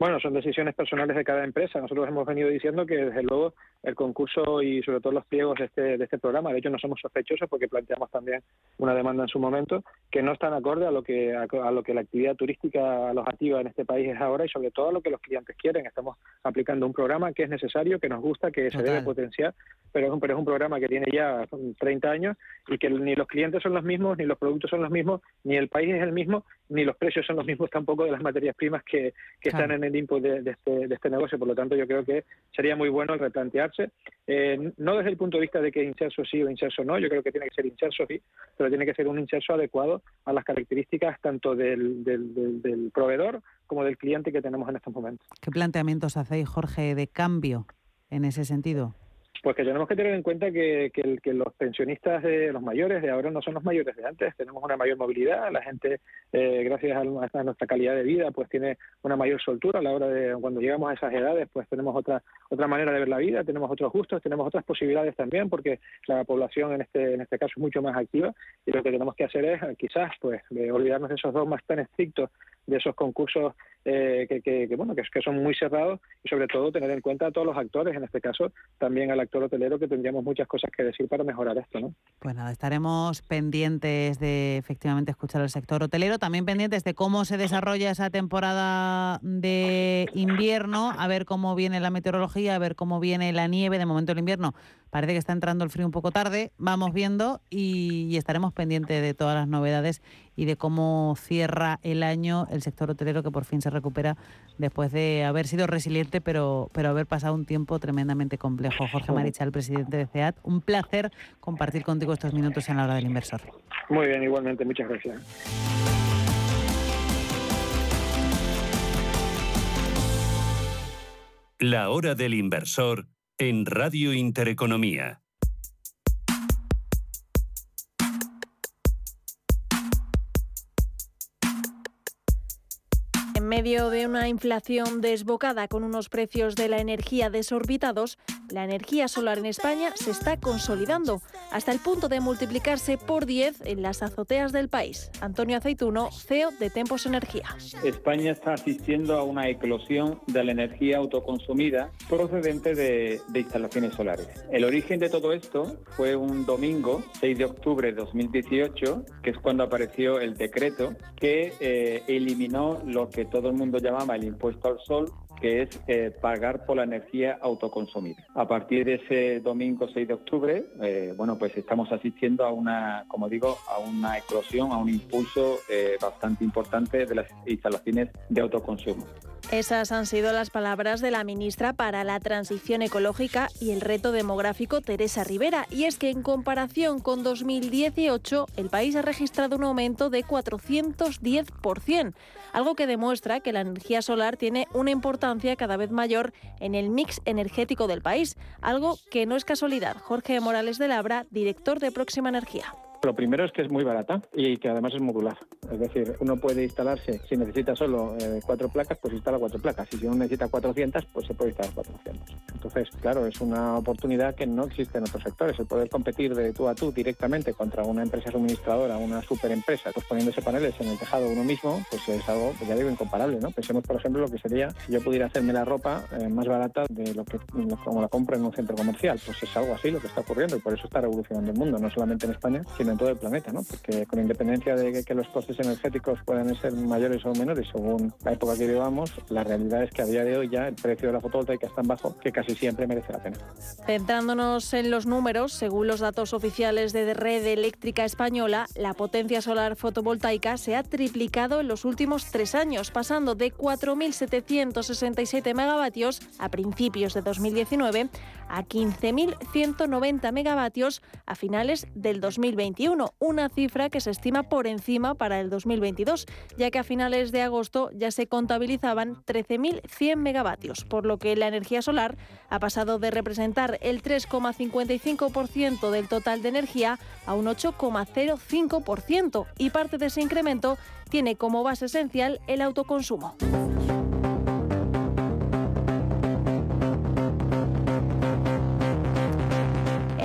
Bueno, son decisiones personales de cada empresa. Nosotros hemos venido diciendo que, desde luego, el concurso y sobre todo los pliegos de este, de este programa, de hecho, no somos sospechosos porque planteamos también una demanda en su momento que no están acorde a lo que a, lo que la actividad turística alojativa en este país es ahora y sobre todo a lo que los clientes quieren. Estamos aplicando un programa que es necesario, que nos gusta, que se debe potenciar, pero es, un, pero es un programa que tiene ya 30 años y que ni los clientes son los mismos, ni los productos son los mismos, ni el país es el mismo, ni los precios son los mismos tampoco de las materias primas que, que están en el de, este, de este negocio. Por lo tanto, yo creo que sería muy bueno replantearse, eh, no desde el punto de vista de que inserso sí o inserso no, yo creo que tiene que ser inserso sí, pero tiene que ser un inserso adecuado a las características tanto del proveedor como del cliente que tenemos en estos momentos. ¿Qué planteamientos hacéis, Jorge, de cambio en ese sentido? Pues que tenemos que tener en cuenta que, que, los pensionistas de los mayores de ahora no son los mayores de antes. Tenemos una mayor movilidad, la gente, eh, gracias a, nuestra calidad de vida, pues tiene una mayor soltura a la hora de cuando llegamos a esas edades, pues tenemos otra otra manera de ver la vida, tenemos otros gustos, tenemos otras posibilidades también, porque la población en este en este caso es mucho más activa y lo que tenemos que hacer es quizás pues olvidarnos de esos dogmas tan estrictos de esos concursos eh, que, bueno que, son muy cerrados y sobre todo tener en cuenta a todos los actores, en este caso también al actor hotelero que tendríamos muchas cosas que decir para mejorar esto, ¿no? Pues nada, estaremos pendientes de efectivamente escuchar al sector hotelero, también pendientes de cómo se desarrolla esa temporada de invierno, a ver cómo viene la meteorología, a ver cómo viene la nieve, de momento el invierno parece que está entrando el frío un poco tarde, vamos viendo y estaremos pendientes de todas las novedades y de cómo cierra el año el sector hotelero que por fin se recupera después de haber sido resiliente, pero, pero haber pasado un tiempo tremendamente complejo. Jorge Marichal, presidente de CEAT, un placer compartir contigo estos minutos en la hora del inversor. Muy bien, igualmente, muchas gracias. La hora del inversor en Radio Intereconomía. Medio de una inflación desbocada con unos precios de la energía desorbitados, la energía solar en España se está consolidando hasta el punto de multiplicarse por 10 en las azoteas del país. Antonio Aceituno, CEO de Tempos Energía. España está asistiendo a una eclosión de la energía autoconsumida procedente de, instalaciones solares. El origen de todo esto fue un domingo, 6 de octubre de 2018, que es cuando apareció el decreto que eh, eliminó lo que todo todo el mundo llamaba el impuesto al sol, que es eh, pagar por la energía autoconsumida. A partir de ese domingo 6 de octubre, eh, bueno, pues estamos asistiendo a una, como digo, a una eclosión, a un impulso eh, bastante importante de las instalaciones de autoconsumo. Esas han sido las palabras de la ministra para la Transición Ecológica y el Reto Demográfico, Teresa Rivera. Y es que en comparación con 2018, el país ha registrado un aumento de 410%, algo que demuestra que la energía solar tiene una importancia cada vez mayor en el mix energético del país, algo que no es casualidad. Jorge Morales de Labra, director de Próxima Energía. Lo primero es que es muy barata y que además es modular. Es decir, uno puede instalarse, si necesita solo eh, cuatro placas, pues instala cuatro placas. Y si uno necesita 400, pues se puede instalar 400. Entonces, claro, es una oportunidad que no existe en otros sectores. El poder competir de tú a tú directamente contra una empresa suministradora, una superempresa, pues poniéndose paneles en el tejado uno mismo, pues es algo, ya digo, incomparable. ¿no? Pensemos, por ejemplo, lo que sería si yo pudiera hacerme la ropa eh, más barata de lo que como la compro en un centro comercial. Pues es algo así lo que está ocurriendo y por eso está revolucionando el mundo, no solamente en España, sino en todo el planeta, ¿no? Porque con independencia de que, los costes energéticos puedan ser mayores o menores según la época que vivamos, la realidad es que a día de hoy ya el precio de la fotovoltaica es tan bajo que casi siempre merece la pena. Centrándonos en los números, según los datos oficiales de Red Eléctrica Española, la potencia solar fotovoltaica se ha triplicado en los últimos tres años, pasando de 4.767 megavatios a principios de 2019 a 15.190 megavatios a finales del 2021, una cifra que se estima por encima para el 2022, ya que a finales de agosto ya se contabilizaban 13.100 megavatios, por lo que la energía solar ha pasado de representar el 3,55% del total de energía a un 8,05% y parte de ese incremento tiene como base esencial el autoconsumo.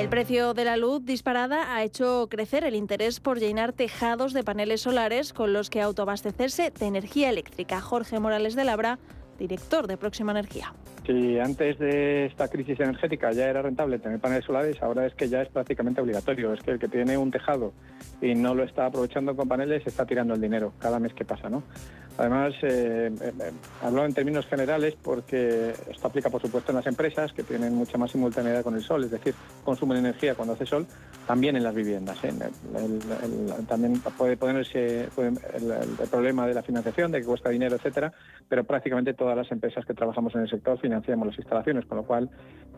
El precio de la luz disparada ha hecho crecer el interés por llenar tejados de paneles solares con los que autoabastecerse de energía eléctrica. Jorge Morales de Labra, director de Próxima Energía. Si antes de esta crisis energética ya era rentable tener paneles solares, ahora es que ya es prácticamente obligatorio. Es que el que tiene un tejado y no lo está aprovechando con paneles está tirando el dinero cada mes que pasa, ¿no? Además, eh, eh, eh, hablo en términos generales porque esto aplica, por supuesto, en las empresas que tienen mucha más simultaneidad con el sol, es decir, consumen energía cuando hace sol, también en las viviendas. también puede ponerse el, problema de la financiación, de que cuesta dinero, etcétera, pero prácticamente todas las empresas que trabajamos en el sector financiamos las instalaciones, con lo cual,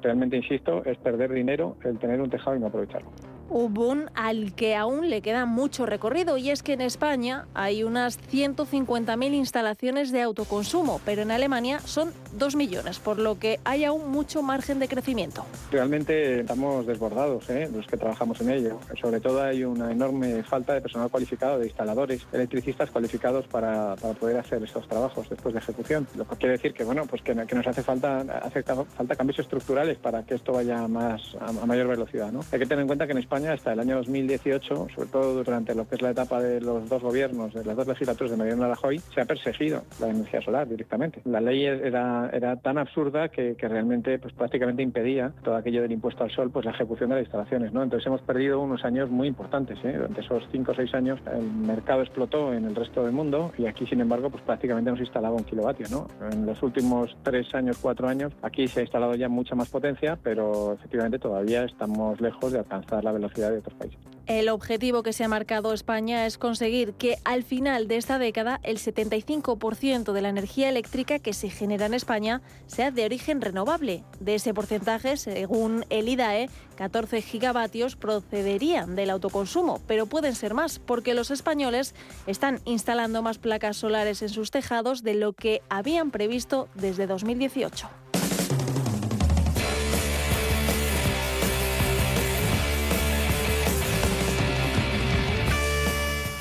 realmente insisto, es perder dinero el tener un tejado y no aprovecharlo. Un boom al que aún le queda mucho recorrido y es que en España hay unas 150.000 instalaciones de autoconsumo, pero en Alemania son 2 millones, por lo que hay aún mucho margen de crecimiento. Realmente estamos desbordados ¿eh? los que trabajamos en ello. Sobre todo hay una enorme falta de personal cualificado, de instaladores, electricistas cualificados para, poder hacer estos trabajos después de ejecución. Lo que quiere decir que bueno, pues que, nos hace falta, hace falta cambios estructurales para que esto vaya más a, mayor velocidad. ¿no? Hay que tener en cuenta que en España hasta el año 2018, sobre todo durante lo que es la etapa de los dos gobiernos, de las dos legislaturas de Mariano Rajoy, se ha perseguido la energía solar directamente. La ley era, era tan absurda que, realmente pues, prácticamente impedía todo aquello del impuesto al sol, pues la ejecución de las instalaciones. ¿no? Entonces hemos perdido unos años muy importantes. ¿eh? Durante esos cinco o seis años el mercado explotó en el resto del mundo y aquí, sin embargo, pues prácticamente hemos instalado un kilovatio. ¿no? En los últimos tres años, cuatro años, aquí se ha instalado ya mucha más potencia, pero efectivamente todavía estamos lejos de alcanzar la velocidad de otros países. El objetivo que se ha marcado España es conseguir que al final de esta década el 75% de la energía eléctrica que se genera en España sea de origen renovable. De ese porcentaje, según el IDAE, 14 gigavatios procederían del autoconsumo, pero pueden ser más porque los españoles están instalando más placas solares en sus tejados de lo que habían previsto desde 2018.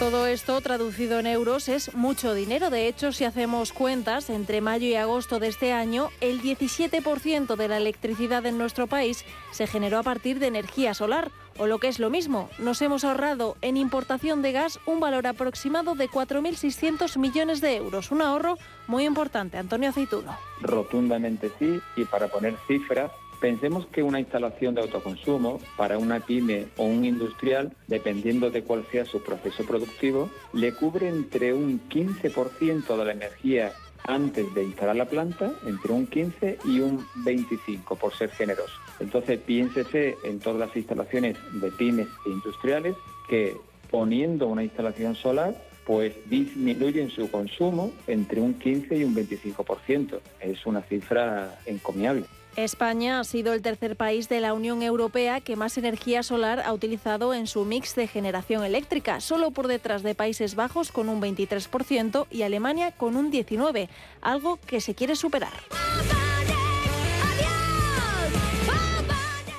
Todo esto traducido en euros es mucho dinero. De hecho, si hacemos cuentas, entre mayo y agosto de este año, el 17% de la electricidad en nuestro país se generó a partir de energía solar. O lo que es lo mismo, nos hemos ahorrado en importación de gas un valor aproximado de 4.600 millones de euros. Un ahorro muy importante. Antonio Aceituno. Rotundamente sí. Y para poner cifras, Pensemos que una instalación de autoconsumo para una pyme o un industrial, dependiendo de cuál sea su proceso productivo, le cubre entre un 15% de la energía antes de instalar la planta, entre un 15 y un 25, por ser generoso. Entonces piénsese en todas las instalaciones de pymes e industriales que poniendo una instalación solar pues disminuyen su consumo entre un 15 y un 25%. Es una cifra encomiable. España ha sido el tercer país de la Unión Europea que más energía solar ha utilizado en su mix de generación eléctrica, solo por detrás de Países Bajos con un 23% y Alemania con un 19%, algo que se quiere superar.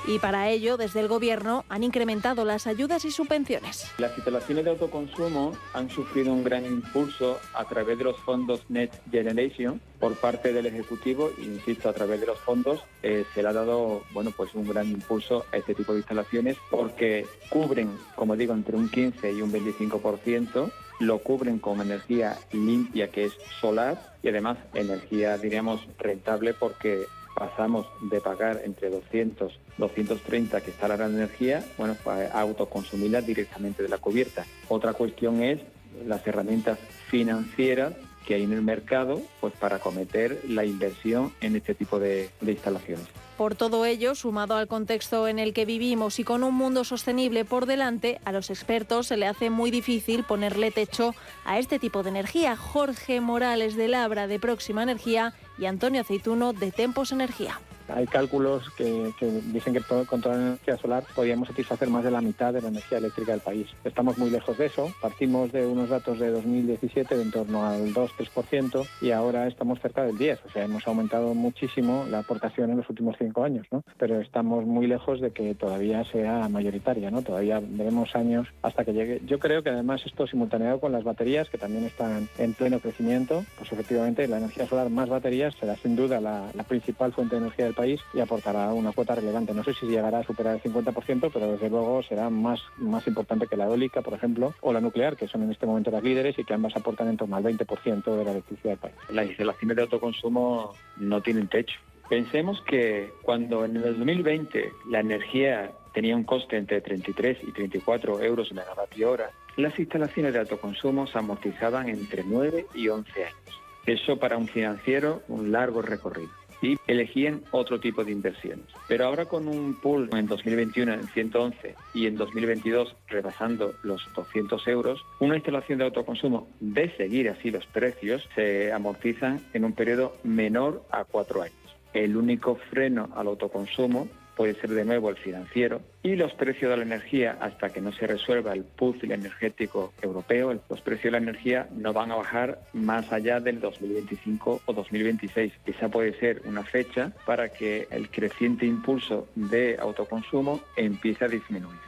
Y para ello, desde el Gobierno, han incrementado las ayudas y subvenciones. Las instalaciones de autoconsumo han sufrido un gran impulso a través de los fondos Net Generation por parte del Ejecutivo, insisto, a través de los fondos eh, se le ha dado bueno, pues un gran impulso a este tipo de instalaciones porque cubren, como digo, entre un 15 y un 25%, lo cubren con energía limpia que es solar y además energía, diríamos, rentable porque pasamos de pagar entre 200 230 que está la gran energía, bueno, pues a autoconsumirla directamente de la cubierta. Otra cuestión es las herramientas financieras que hay en el mercado pues para cometer la inversión en este tipo de, de instalaciones. Por todo ello, sumado al contexto en el que vivimos y con un mundo sostenible por delante, a los expertos se le hace muy difícil ponerle techo a este tipo de energía. Jorge Morales de Labra de Próxima Energía y Antonio Aceituno de Tempos Energía. Hay cálculos que, dicen que con toda la energía solar podríamos satisfacer más de la mitad de la energía eléctrica del país. Estamos muy lejos de eso. Partimos de unos datos de 2017 de en torno al 2-3% y ahora estamos cerca del 10%. O sea, hemos aumentado muchísimo la aportación en los últimos cinco años, ¿no? Pero estamos muy lejos de que todavía sea mayoritaria, ¿no? Todavía veremos años hasta que llegue. Yo creo que además esto simultaneado con las baterías, que también están en pleno crecimiento, pues efectivamente la energía solar más baterías será sin duda la, principal fuente de energía del país y aportará una cuota relevante. No sé si llegará a superar el 50%, pero desde luego será más, más importante que la eólica, por ejemplo, o la nuclear, que son en este momento las líderes y que ambas aportan en torno al 20% de la electricidad del país. Las instalaciones de autoconsumo no tienen techo. Pensemos que cuando en el 2020 la energía tenía un coste entre 33 y 34 euros megavatio hora, las instalaciones de autoconsumo se amortizaban entre 9 y 11 años. Eso para un financiero un largo recorrido y elegían otro tipo de inversiones. Pero ahora con un pool en 2021 en 111 y en 2022 rebasando los 200 euros, una instalación de autoconsumo de seguir así los precios se amortizan en un periodo menor a cuatro años. El único freno al autoconsumo puede ser de nuevo el financiero, y los precios de la energía, hasta que no se resuelva el puzzle energético europeo, los precios de la energía no van a bajar más allá del 2025 o 2026. Esa puede ser una fecha para que el creciente impulso de autoconsumo empiece a disminuir.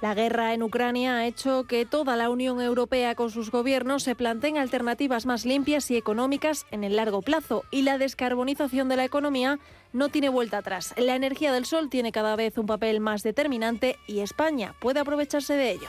La guerra en Ucrania ha hecho que toda la Unión Europea con sus gobiernos se planteen alternativas más limpias y económicas en el largo plazo y la descarbonización de la economía no tiene vuelta atrás. La energía del sol tiene cada vez un papel más determinante y España puede aprovecharse de ello.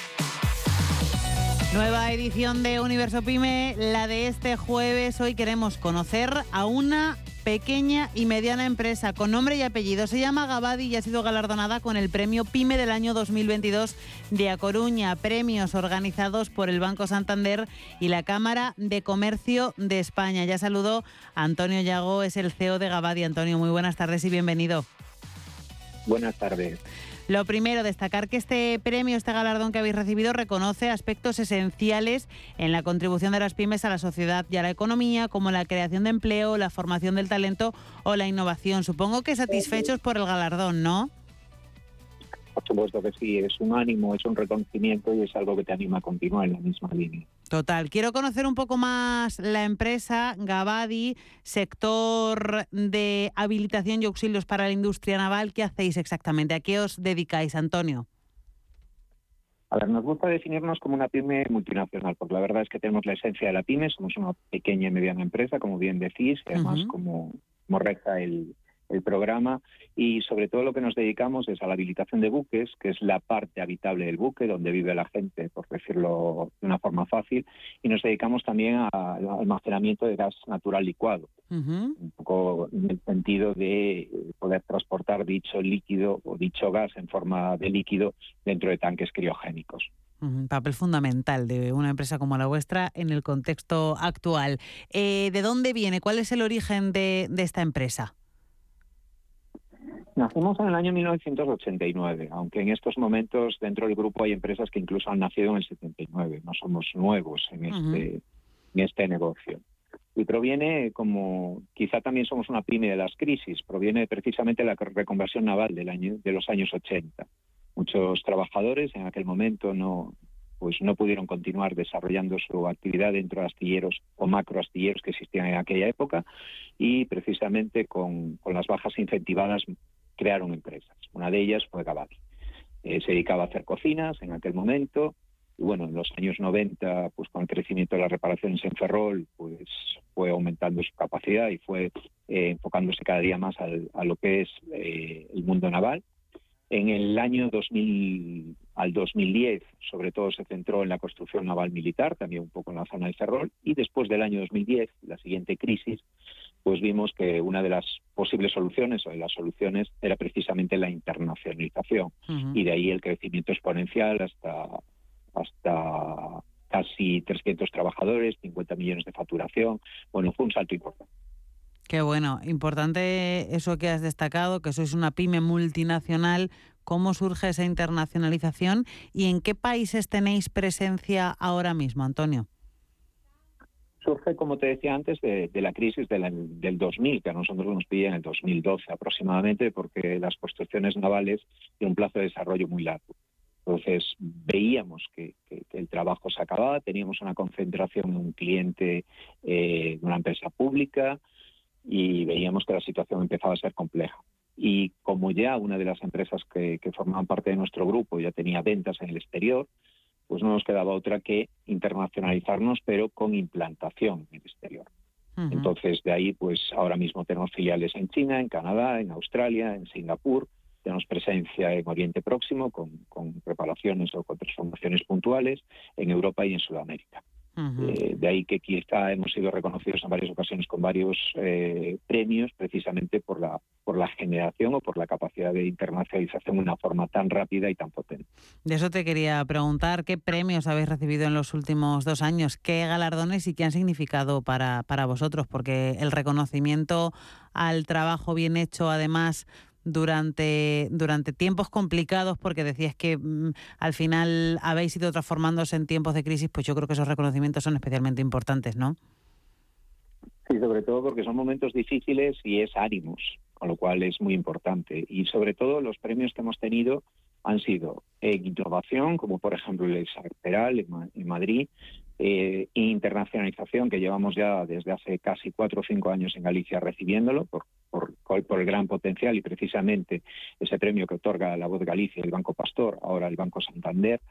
Nueva edición de Universo Pyme, la de este jueves. Hoy queremos conocer a una pequeña y mediana empresa con nombre y apellido. Se llama Gabadi y ha sido galardonada con el premio PYME del año 2022 de A Coruña, premios organizados por el Banco Santander y la Cámara de Comercio de España. Ya saludó Antonio Llago, es el CEO de Gabadi. Antonio, muy buenas tardes y bienvenido. Buenas tardes. Lo primero, destacar que este premio, este galardón que habéis recibido, reconoce aspectos esenciales en la contribución de las pymes a la sociedad y a la economía, como la creación de empleo, la formación del talento o la innovación. Supongo que satisfechos por el galardón, ¿no? Por supuesto que sí, es un ánimo, es un reconocimiento y es algo que te anima a continuar en la misma línea. Total. Quiero conocer un poco más la empresa Gabadi, sector de habilitación y auxilios para la industria naval. ¿Qué hacéis exactamente? ¿A qué os dedicáis, Antonio? A ver, nos gusta definirnos como una pyme multinacional, porque la verdad es que tenemos la esencia de la pyme, somos una pequeña y mediana empresa, como bien decís, además como, como reza el, el programa y sobre todo lo que nos dedicamos es a la habilitación de buques, que es la parte habitable del buque, donde vive la gente, por decirlo de una forma fácil, y nos dedicamos también al almacenamiento de gas natural licuado, un poco en el sentido de poder transportar dicho líquido o dicho gas en forma de líquido dentro de tanques criogénicos. Un papel fundamental de una empresa como la vuestra en el contexto actual. Eh, ¿De dónde viene? ¿Cuál es el origen de esta empresa? Nacimos en el año 1989, aunque en estos momentos dentro del grupo hay empresas que incluso han nacido en el 79, no somos nuevos en este, en este negocio. Y proviene, como quizá también somos una pyme de las crisis, proviene precisamente de la reconversión naval del año, de los años 80. Muchos trabajadores en aquel momento no, pues no pudieron continuar desarrollando su actividad dentro de astilleros o macroastilleros que existían en aquella época y precisamente con, con las bajas incentivadas crearon empresas. Una de ellas fue Gabadi. Eh, se dedicaba a hacer cocinas en aquel momento y bueno, en los años 90, pues con el crecimiento de las reparaciones en Ferrol, pues fue aumentando su capacidad y fue eh, enfocándose cada día más a lo que es eh, el mundo naval. En el año 2000, al 2010, sobre todo se centró en la construcción naval militar, también un poco en la zona de Ferrol, y después del año 2010, la siguiente crisis, pues vimos que una de las posibles soluciones o de las soluciones era precisamente la internacionalización y de ahí el crecimiento exponencial hasta hasta casi 300 trabajadores, 50 millones de facturación. Bueno, fue un salto importante. Qué bueno, importante eso que has destacado, que sois una pyme multinacional. ¿Cómo surge esa internacionalización y en qué países tenéis presencia ahora mismo, Antonio? surge, como te decía antes, de, la crisis del 2000, que a nosotros nos pide en el 2012 aproximadamente, porque las construcciones navales tienen un plazo de desarrollo muy largo. Entonces veíamos que, el trabajo se acababa, teníamos una concentración en un cliente eh, de una empresa pública y veíamos que la situación empezaba a ser compleja. Y como ya una de las empresas que formaban parte de nuestro grupo ya tenía ventas en el exterior, pues no nos quedaba otra que internacionalizarnos, pero con implantación en el exterior. Entonces, de ahí, pues ahora mismo tenemos filiales en China, en Canadá, en Australia, en Singapur, tenemos presencia en Oriente Próximo con, con preparaciones o con transformaciones puntuales, en Europa y en Sudamérica. Eh, de ahí que quizá hemos sido reconocidos en varias ocasiones con varios eh, premios precisamente por la, por la generación o por la capacidad de internacionalización de una forma tan rápida y tan potente. De eso te quería preguntar, ¿qué premios habéis recibido en los últimos dos años? ¿Qué galardones y qué han significado para, para vosotros? Porque el reconocimiento al trabajo bien hecho, además, durante, durante tiempos complicados, porque decías que mm, al final habéis ido transformándose en tiempos de crisis, pues yo creo que esos reconocimientos son especialmente importantes, ¿no? Sí, sobre todo porque son momentos difíciles y es ánimos, con lo cual es muy importante. Y sobre todo los premios que hemos tenido han sido en innovación, como por ejemplo el Exarteral en Madrid, eh, internacionalización que llevamos ya desde hace casi cuatro o cinco años en Galicia recibiéndolo por, por, el gran potencial y precisamente ese premio que otorga la voz Galicia, el Banco Pastor, ahora el Banco Santander,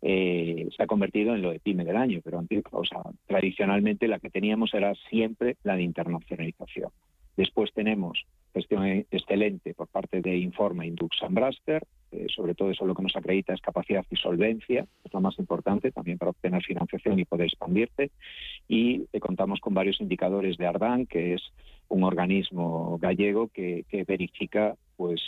eh, se ha convertido en lo de PYME del año, pero o sea, tradicionalmente la que teníamos era siempre la de internacionalización. Después tenemos gestión excelente por parte de Informa, Indux and Braster, eh, sobre todo eso lo que nos acredita es capacidad y solvencia, es lo más importante también para obtener financiación y poder expandirte. Y eh, contamos con varios indicadores de Ardan, que es un organismo gallego que, verifica pues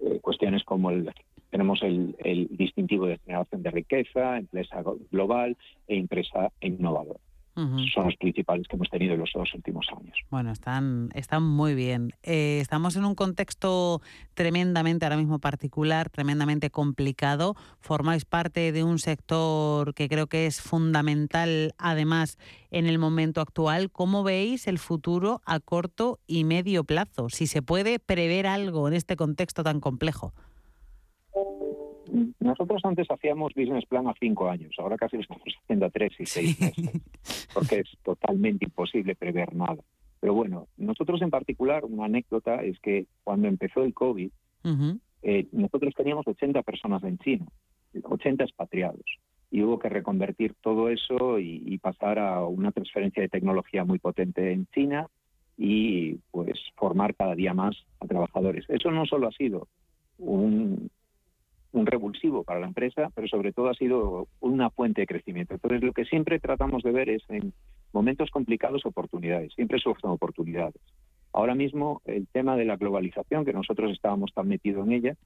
eh, cuestiones como el tenemos el, el distintivo de generación de riqueza, empresa global e empresa innovadora son los principales que hemos tenido en los dos últimos años. Bueno, están, están muy bien. Eh, estamos en un contexto tremendamente, ahora mismo particular, tremendamente complicado. Formáis parte de un sector que creo que es fundamental, además, en el momento actual. ¿Cómo veis el futuro a corto y medio plazo? Si se puede prever algo en este contexto tan complejo. Nosotros antes hacíamos business plan a cinco años, ahora casi lo estamos haciendo a tres y seis meses, porque es totalmente imposible prever nada. Pero bueno, nosotros en particular, una anécdota es que cuando empezó el COVID, eh, nosotros teníamos 80 personas en China, 80 expatriados, y hubo que reconvertir todo eso y, pasar a una transferencia de tecnología muy potente en China y pues formar cada día más a trabajadores. Eso no solo ha sido un, un revulsivo para la empresa, pero sobre todo ha sido una fuente de crecimiento. Entonces, lo que siempre tratamos de ver es en momentos complicados oportunidades, siempre surgen oportunidades. Ahora mismo, el tema de la globalización, que nosotros estábamos tan metidos en ella,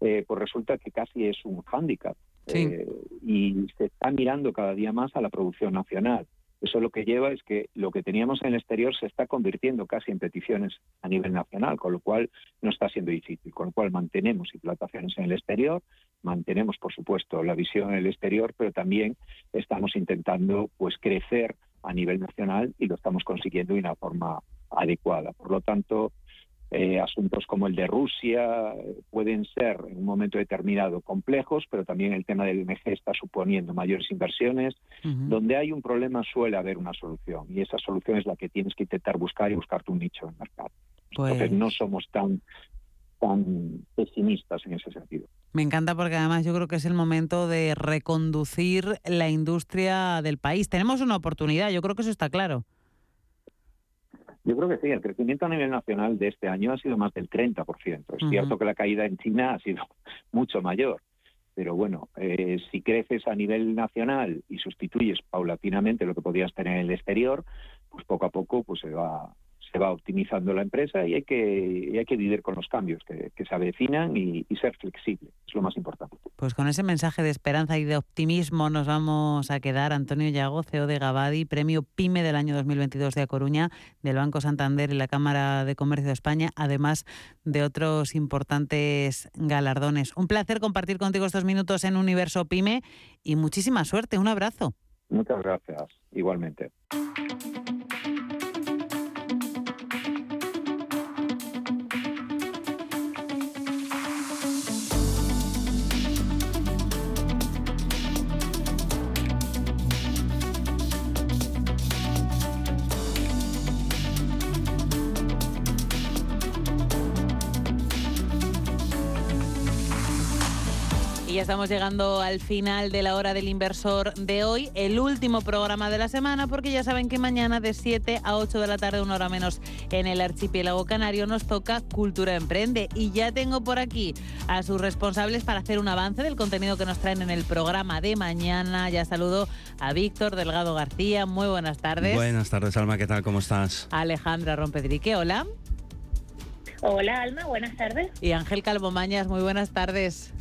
eh, pues resulta que casi es un hándicap. Eh, y se está mirando cada día más a la producción nacional. Eso lo que lleva es que lo que teníamos en el exterior se está convirtiendo casi en peticiones a nivel nacional, con lo cual no está siendo difícil, con lo cual mantenemos implantaciones en el exterior, mantenemos por supuesto la visión en el exterior, pero también estamos intentando pues crecer a nivel nacional y lo estamos consiguiendo de una forma adecuada. Por lo tanto, eh, asuntos como el de Rusia pueden ser en un momento determinado complejos, pero también el tema del MG está suponiendo mayores inversiones. Donde hay un problema suele haber una solución y esa solución es la que tienes que intentar buscar y buscarte un nicho en el mercado. Entonces pues no somos tan tan pesimistas en ese sentido. Me encanta porque además yo creo que es el momento de reconducir la industria del país. Tenemos una oportunidad, yo creo que eso está claro. Yo creo que sí, el crecimiento a nivel nacional de este año ha sido más del 30%. Es cierto que la caída en China ha sido mucho mayor, pero bueno, eh, si creces a nivel nacional y sustituyes paulatinamente lo que podías tener en el exterior, pues poco a poco pues se va se va optimizando la empresa y hay que, hay que vivir con los cambios que, se avecinan y, ser flexible, es lo más importante. Pues con ese mensaje de esperanza y de optimismo nos vamos a quedar. Antonio Yago, CEO de Gabadi, premio PYME del año 2022 de A Coruña, del Banco Santander y la Cámara de Comercio de España, además de otros importantes galardones. Un placer compartir contigo estos minutos en Universo PYME y muchísima suerte. Un abrazo. Muchas gracias, igualmente. Y ya estamos llegando al final de la hora del inversor de hoy, el último programa de la semana, porque ya saben que mañana de 7 a 8 de la tarde, una hora menos en el archipiélago canario, nos toca Cultura Emprende. Y ya tengo por aquí a sus responsables para hacer un avance del contenido que nos traen en el programa de mañana. Ya saludo a Víctor Delgado García. Muy buenas tardes. Buenas tardes, Alma. ¿Qué tal? ¿Cómo estás? Alejandra Rompedrique. Hola. Hola, Alma. Buenas tardes. Y Ángel Calvomañas. Muy buenas tardes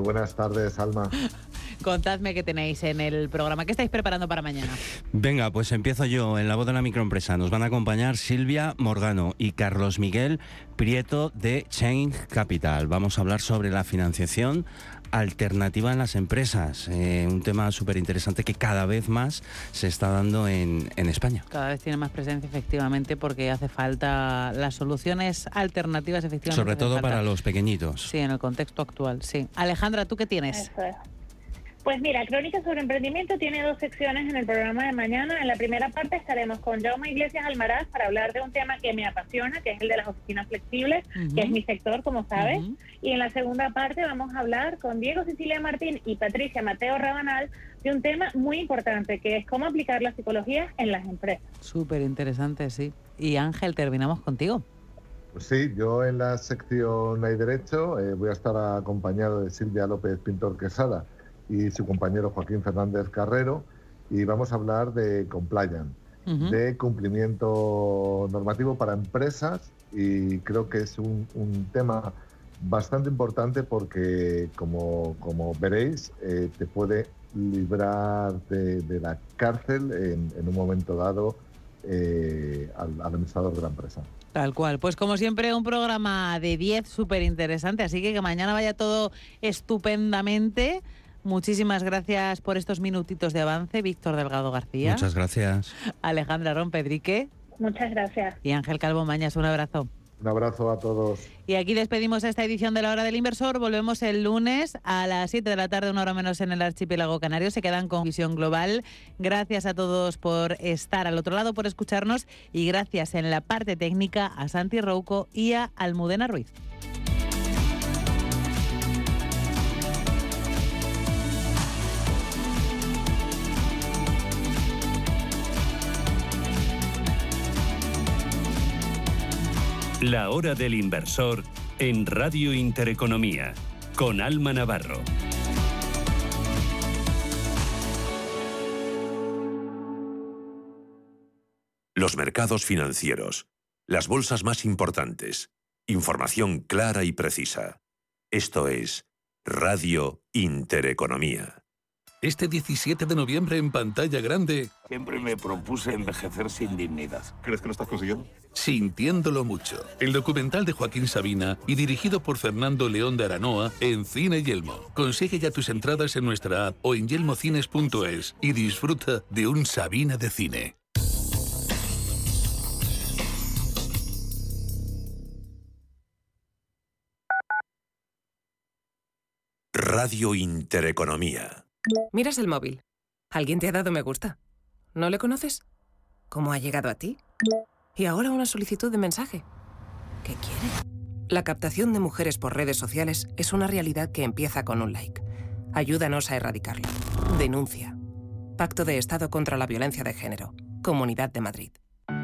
buenas tardes, Alma. Contadme qué tenéis en el programa. ¿Qué estáis preparando para mañana? Venga, pues empiezo yo. En la voz de la microempresa nos van a acompañar Silvia Morgano y Carlos Miguel Prieto de Chain Capital. Vamos a hablar sobre la financiación alternativa en las empresas, eh, un tema súper interesante que cada vez más se está dando en, en, España. Cada vez tiene más presencia efectivamente porque hace falta las soluciones alternativas efectivamente. Sobre todo para los pequeñitos. Sí, en el contexto actual, sí. Alejandra, ¿tú qué tienes? Pues mira, Crónicas sobre Emprendimiento tiene dos secciones en el programa de mañana. En la primera parte estaremos con Jaume Iglesias Almaraz para hablar de un tema que me apasiona, que es el de las oficinas flexibles, que es mi sector, como sabes. Y en la segunda parte vamos a hablar con Diego Cecilia Martín y Patricia Mateo Rabanal de un tema muy importante, que es cómo aplicar la psicología en las empresas. Súper interesante, sí. Y Ángel, terminamos contigo. Pues sí, yo en la sección Hay Derecho eh, voy a estar acompañado de Silvia López Pintor Quesada y su compañero Joaquín Fernández Carrero y vamos a hablar de compliance, de cumplimiento normativo para empresas y creo que es un, tema bastante importante porque como, como veréis eh, te puede librar de, la cárcel en, un momento dado eh, al, al, administrador de la empresa. Tal cual. Pues como siempre, un programa de 10 súper interesante, así que que mañana vaya todo estupendamente. Muchísimas gracias por estos minutitos de avance, Víctor Delgado García. Muchas gracias. Alejandra Rompedrique. Muchas gracias. Y Ángel Calvo Mañas, un abrazo. Un abrazo a todos. Y aquí despedimos esta edición de la Hora del Inversor. Volvemos el lunes a las 7 de la tarde, una hora menos en el archipiélago canario. Se quedan con Visión Global. Gracias a todos por estar al otro lado, por escucharnos. Y gracias en la parte técnica a Santi Rouco y a Almudena Ruiz. La hora del inversor en Radio Intereconomía con Alma Navarro. Los mercados financieros, las bolsas más importantes, información clara y precisa. Esto es Radio Intereconomía. Este 17 de noviembre en pantalla grande. Siempre me propuse envejecer sin dignidad. ¿Crees que lo estás consiguiendo? Sintiéndolo mucho. El documental de Joaquín Sabina y dirigido por Fernando León de Aranoa en Cine Yelmo. Consigue ya tus entradas en nuestra app o en yelmocines.es y disfruta de un Sabina de cine. Radio Intereconomía. Miras el móvil. ¿Alguien te ha dado me gusta? ¿No le conoces? ¿Cómo ha llegado a ti? Y ahora una solicitud de mensaje. ¿Qué quiere? La captación de mujeres por redes sociales es una realidad que empieza con un like. Ayúdanos a erradicarlo. Denuncia. Pacto de Estado contra la Violencia de Género. Comunidad de Madrid.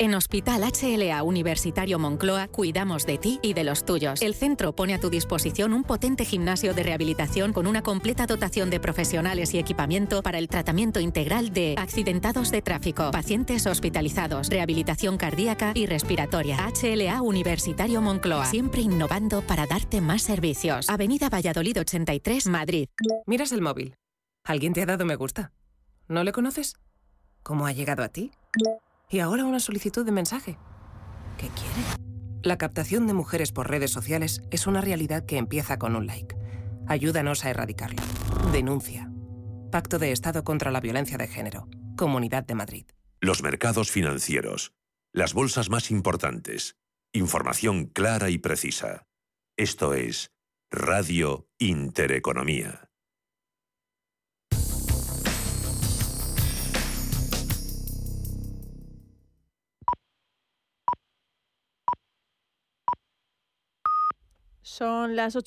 En Hospital HLA Universitario Moncloa cuidamos de ti y de los tuyos. El centro pone a tu disposición un potente gimnasio de rehabilitación con una completa dotación de profesionales y equipamiento para el tratamiento integral de accidentados de tráfico, pacientes hospitalizados, rehabilitación cardíaca y respiratoria. HLA Universitario Moncloa, siempre innovando para darte más servicios. Avenida Valladolid 83, Madrid. Miras el móvil. ¿Alguien te ha dado me gusta? ¿No le conoces? ¿Cómo ha llegado a ti? Y ahora una solicitud de mensaje. ¿Qué quiere? La captación de mujeres por redes sociales es una realidad que empieza con un like. Ayúdanos a erradicarlo. Denuncia. Pacto de Estado contra la Violencia de Género. Comunidad de Madrid. Los mercados financieros. Las bolsas más importantes. Información clara y precisa. Esto es Radio Intereconomía. Son las 8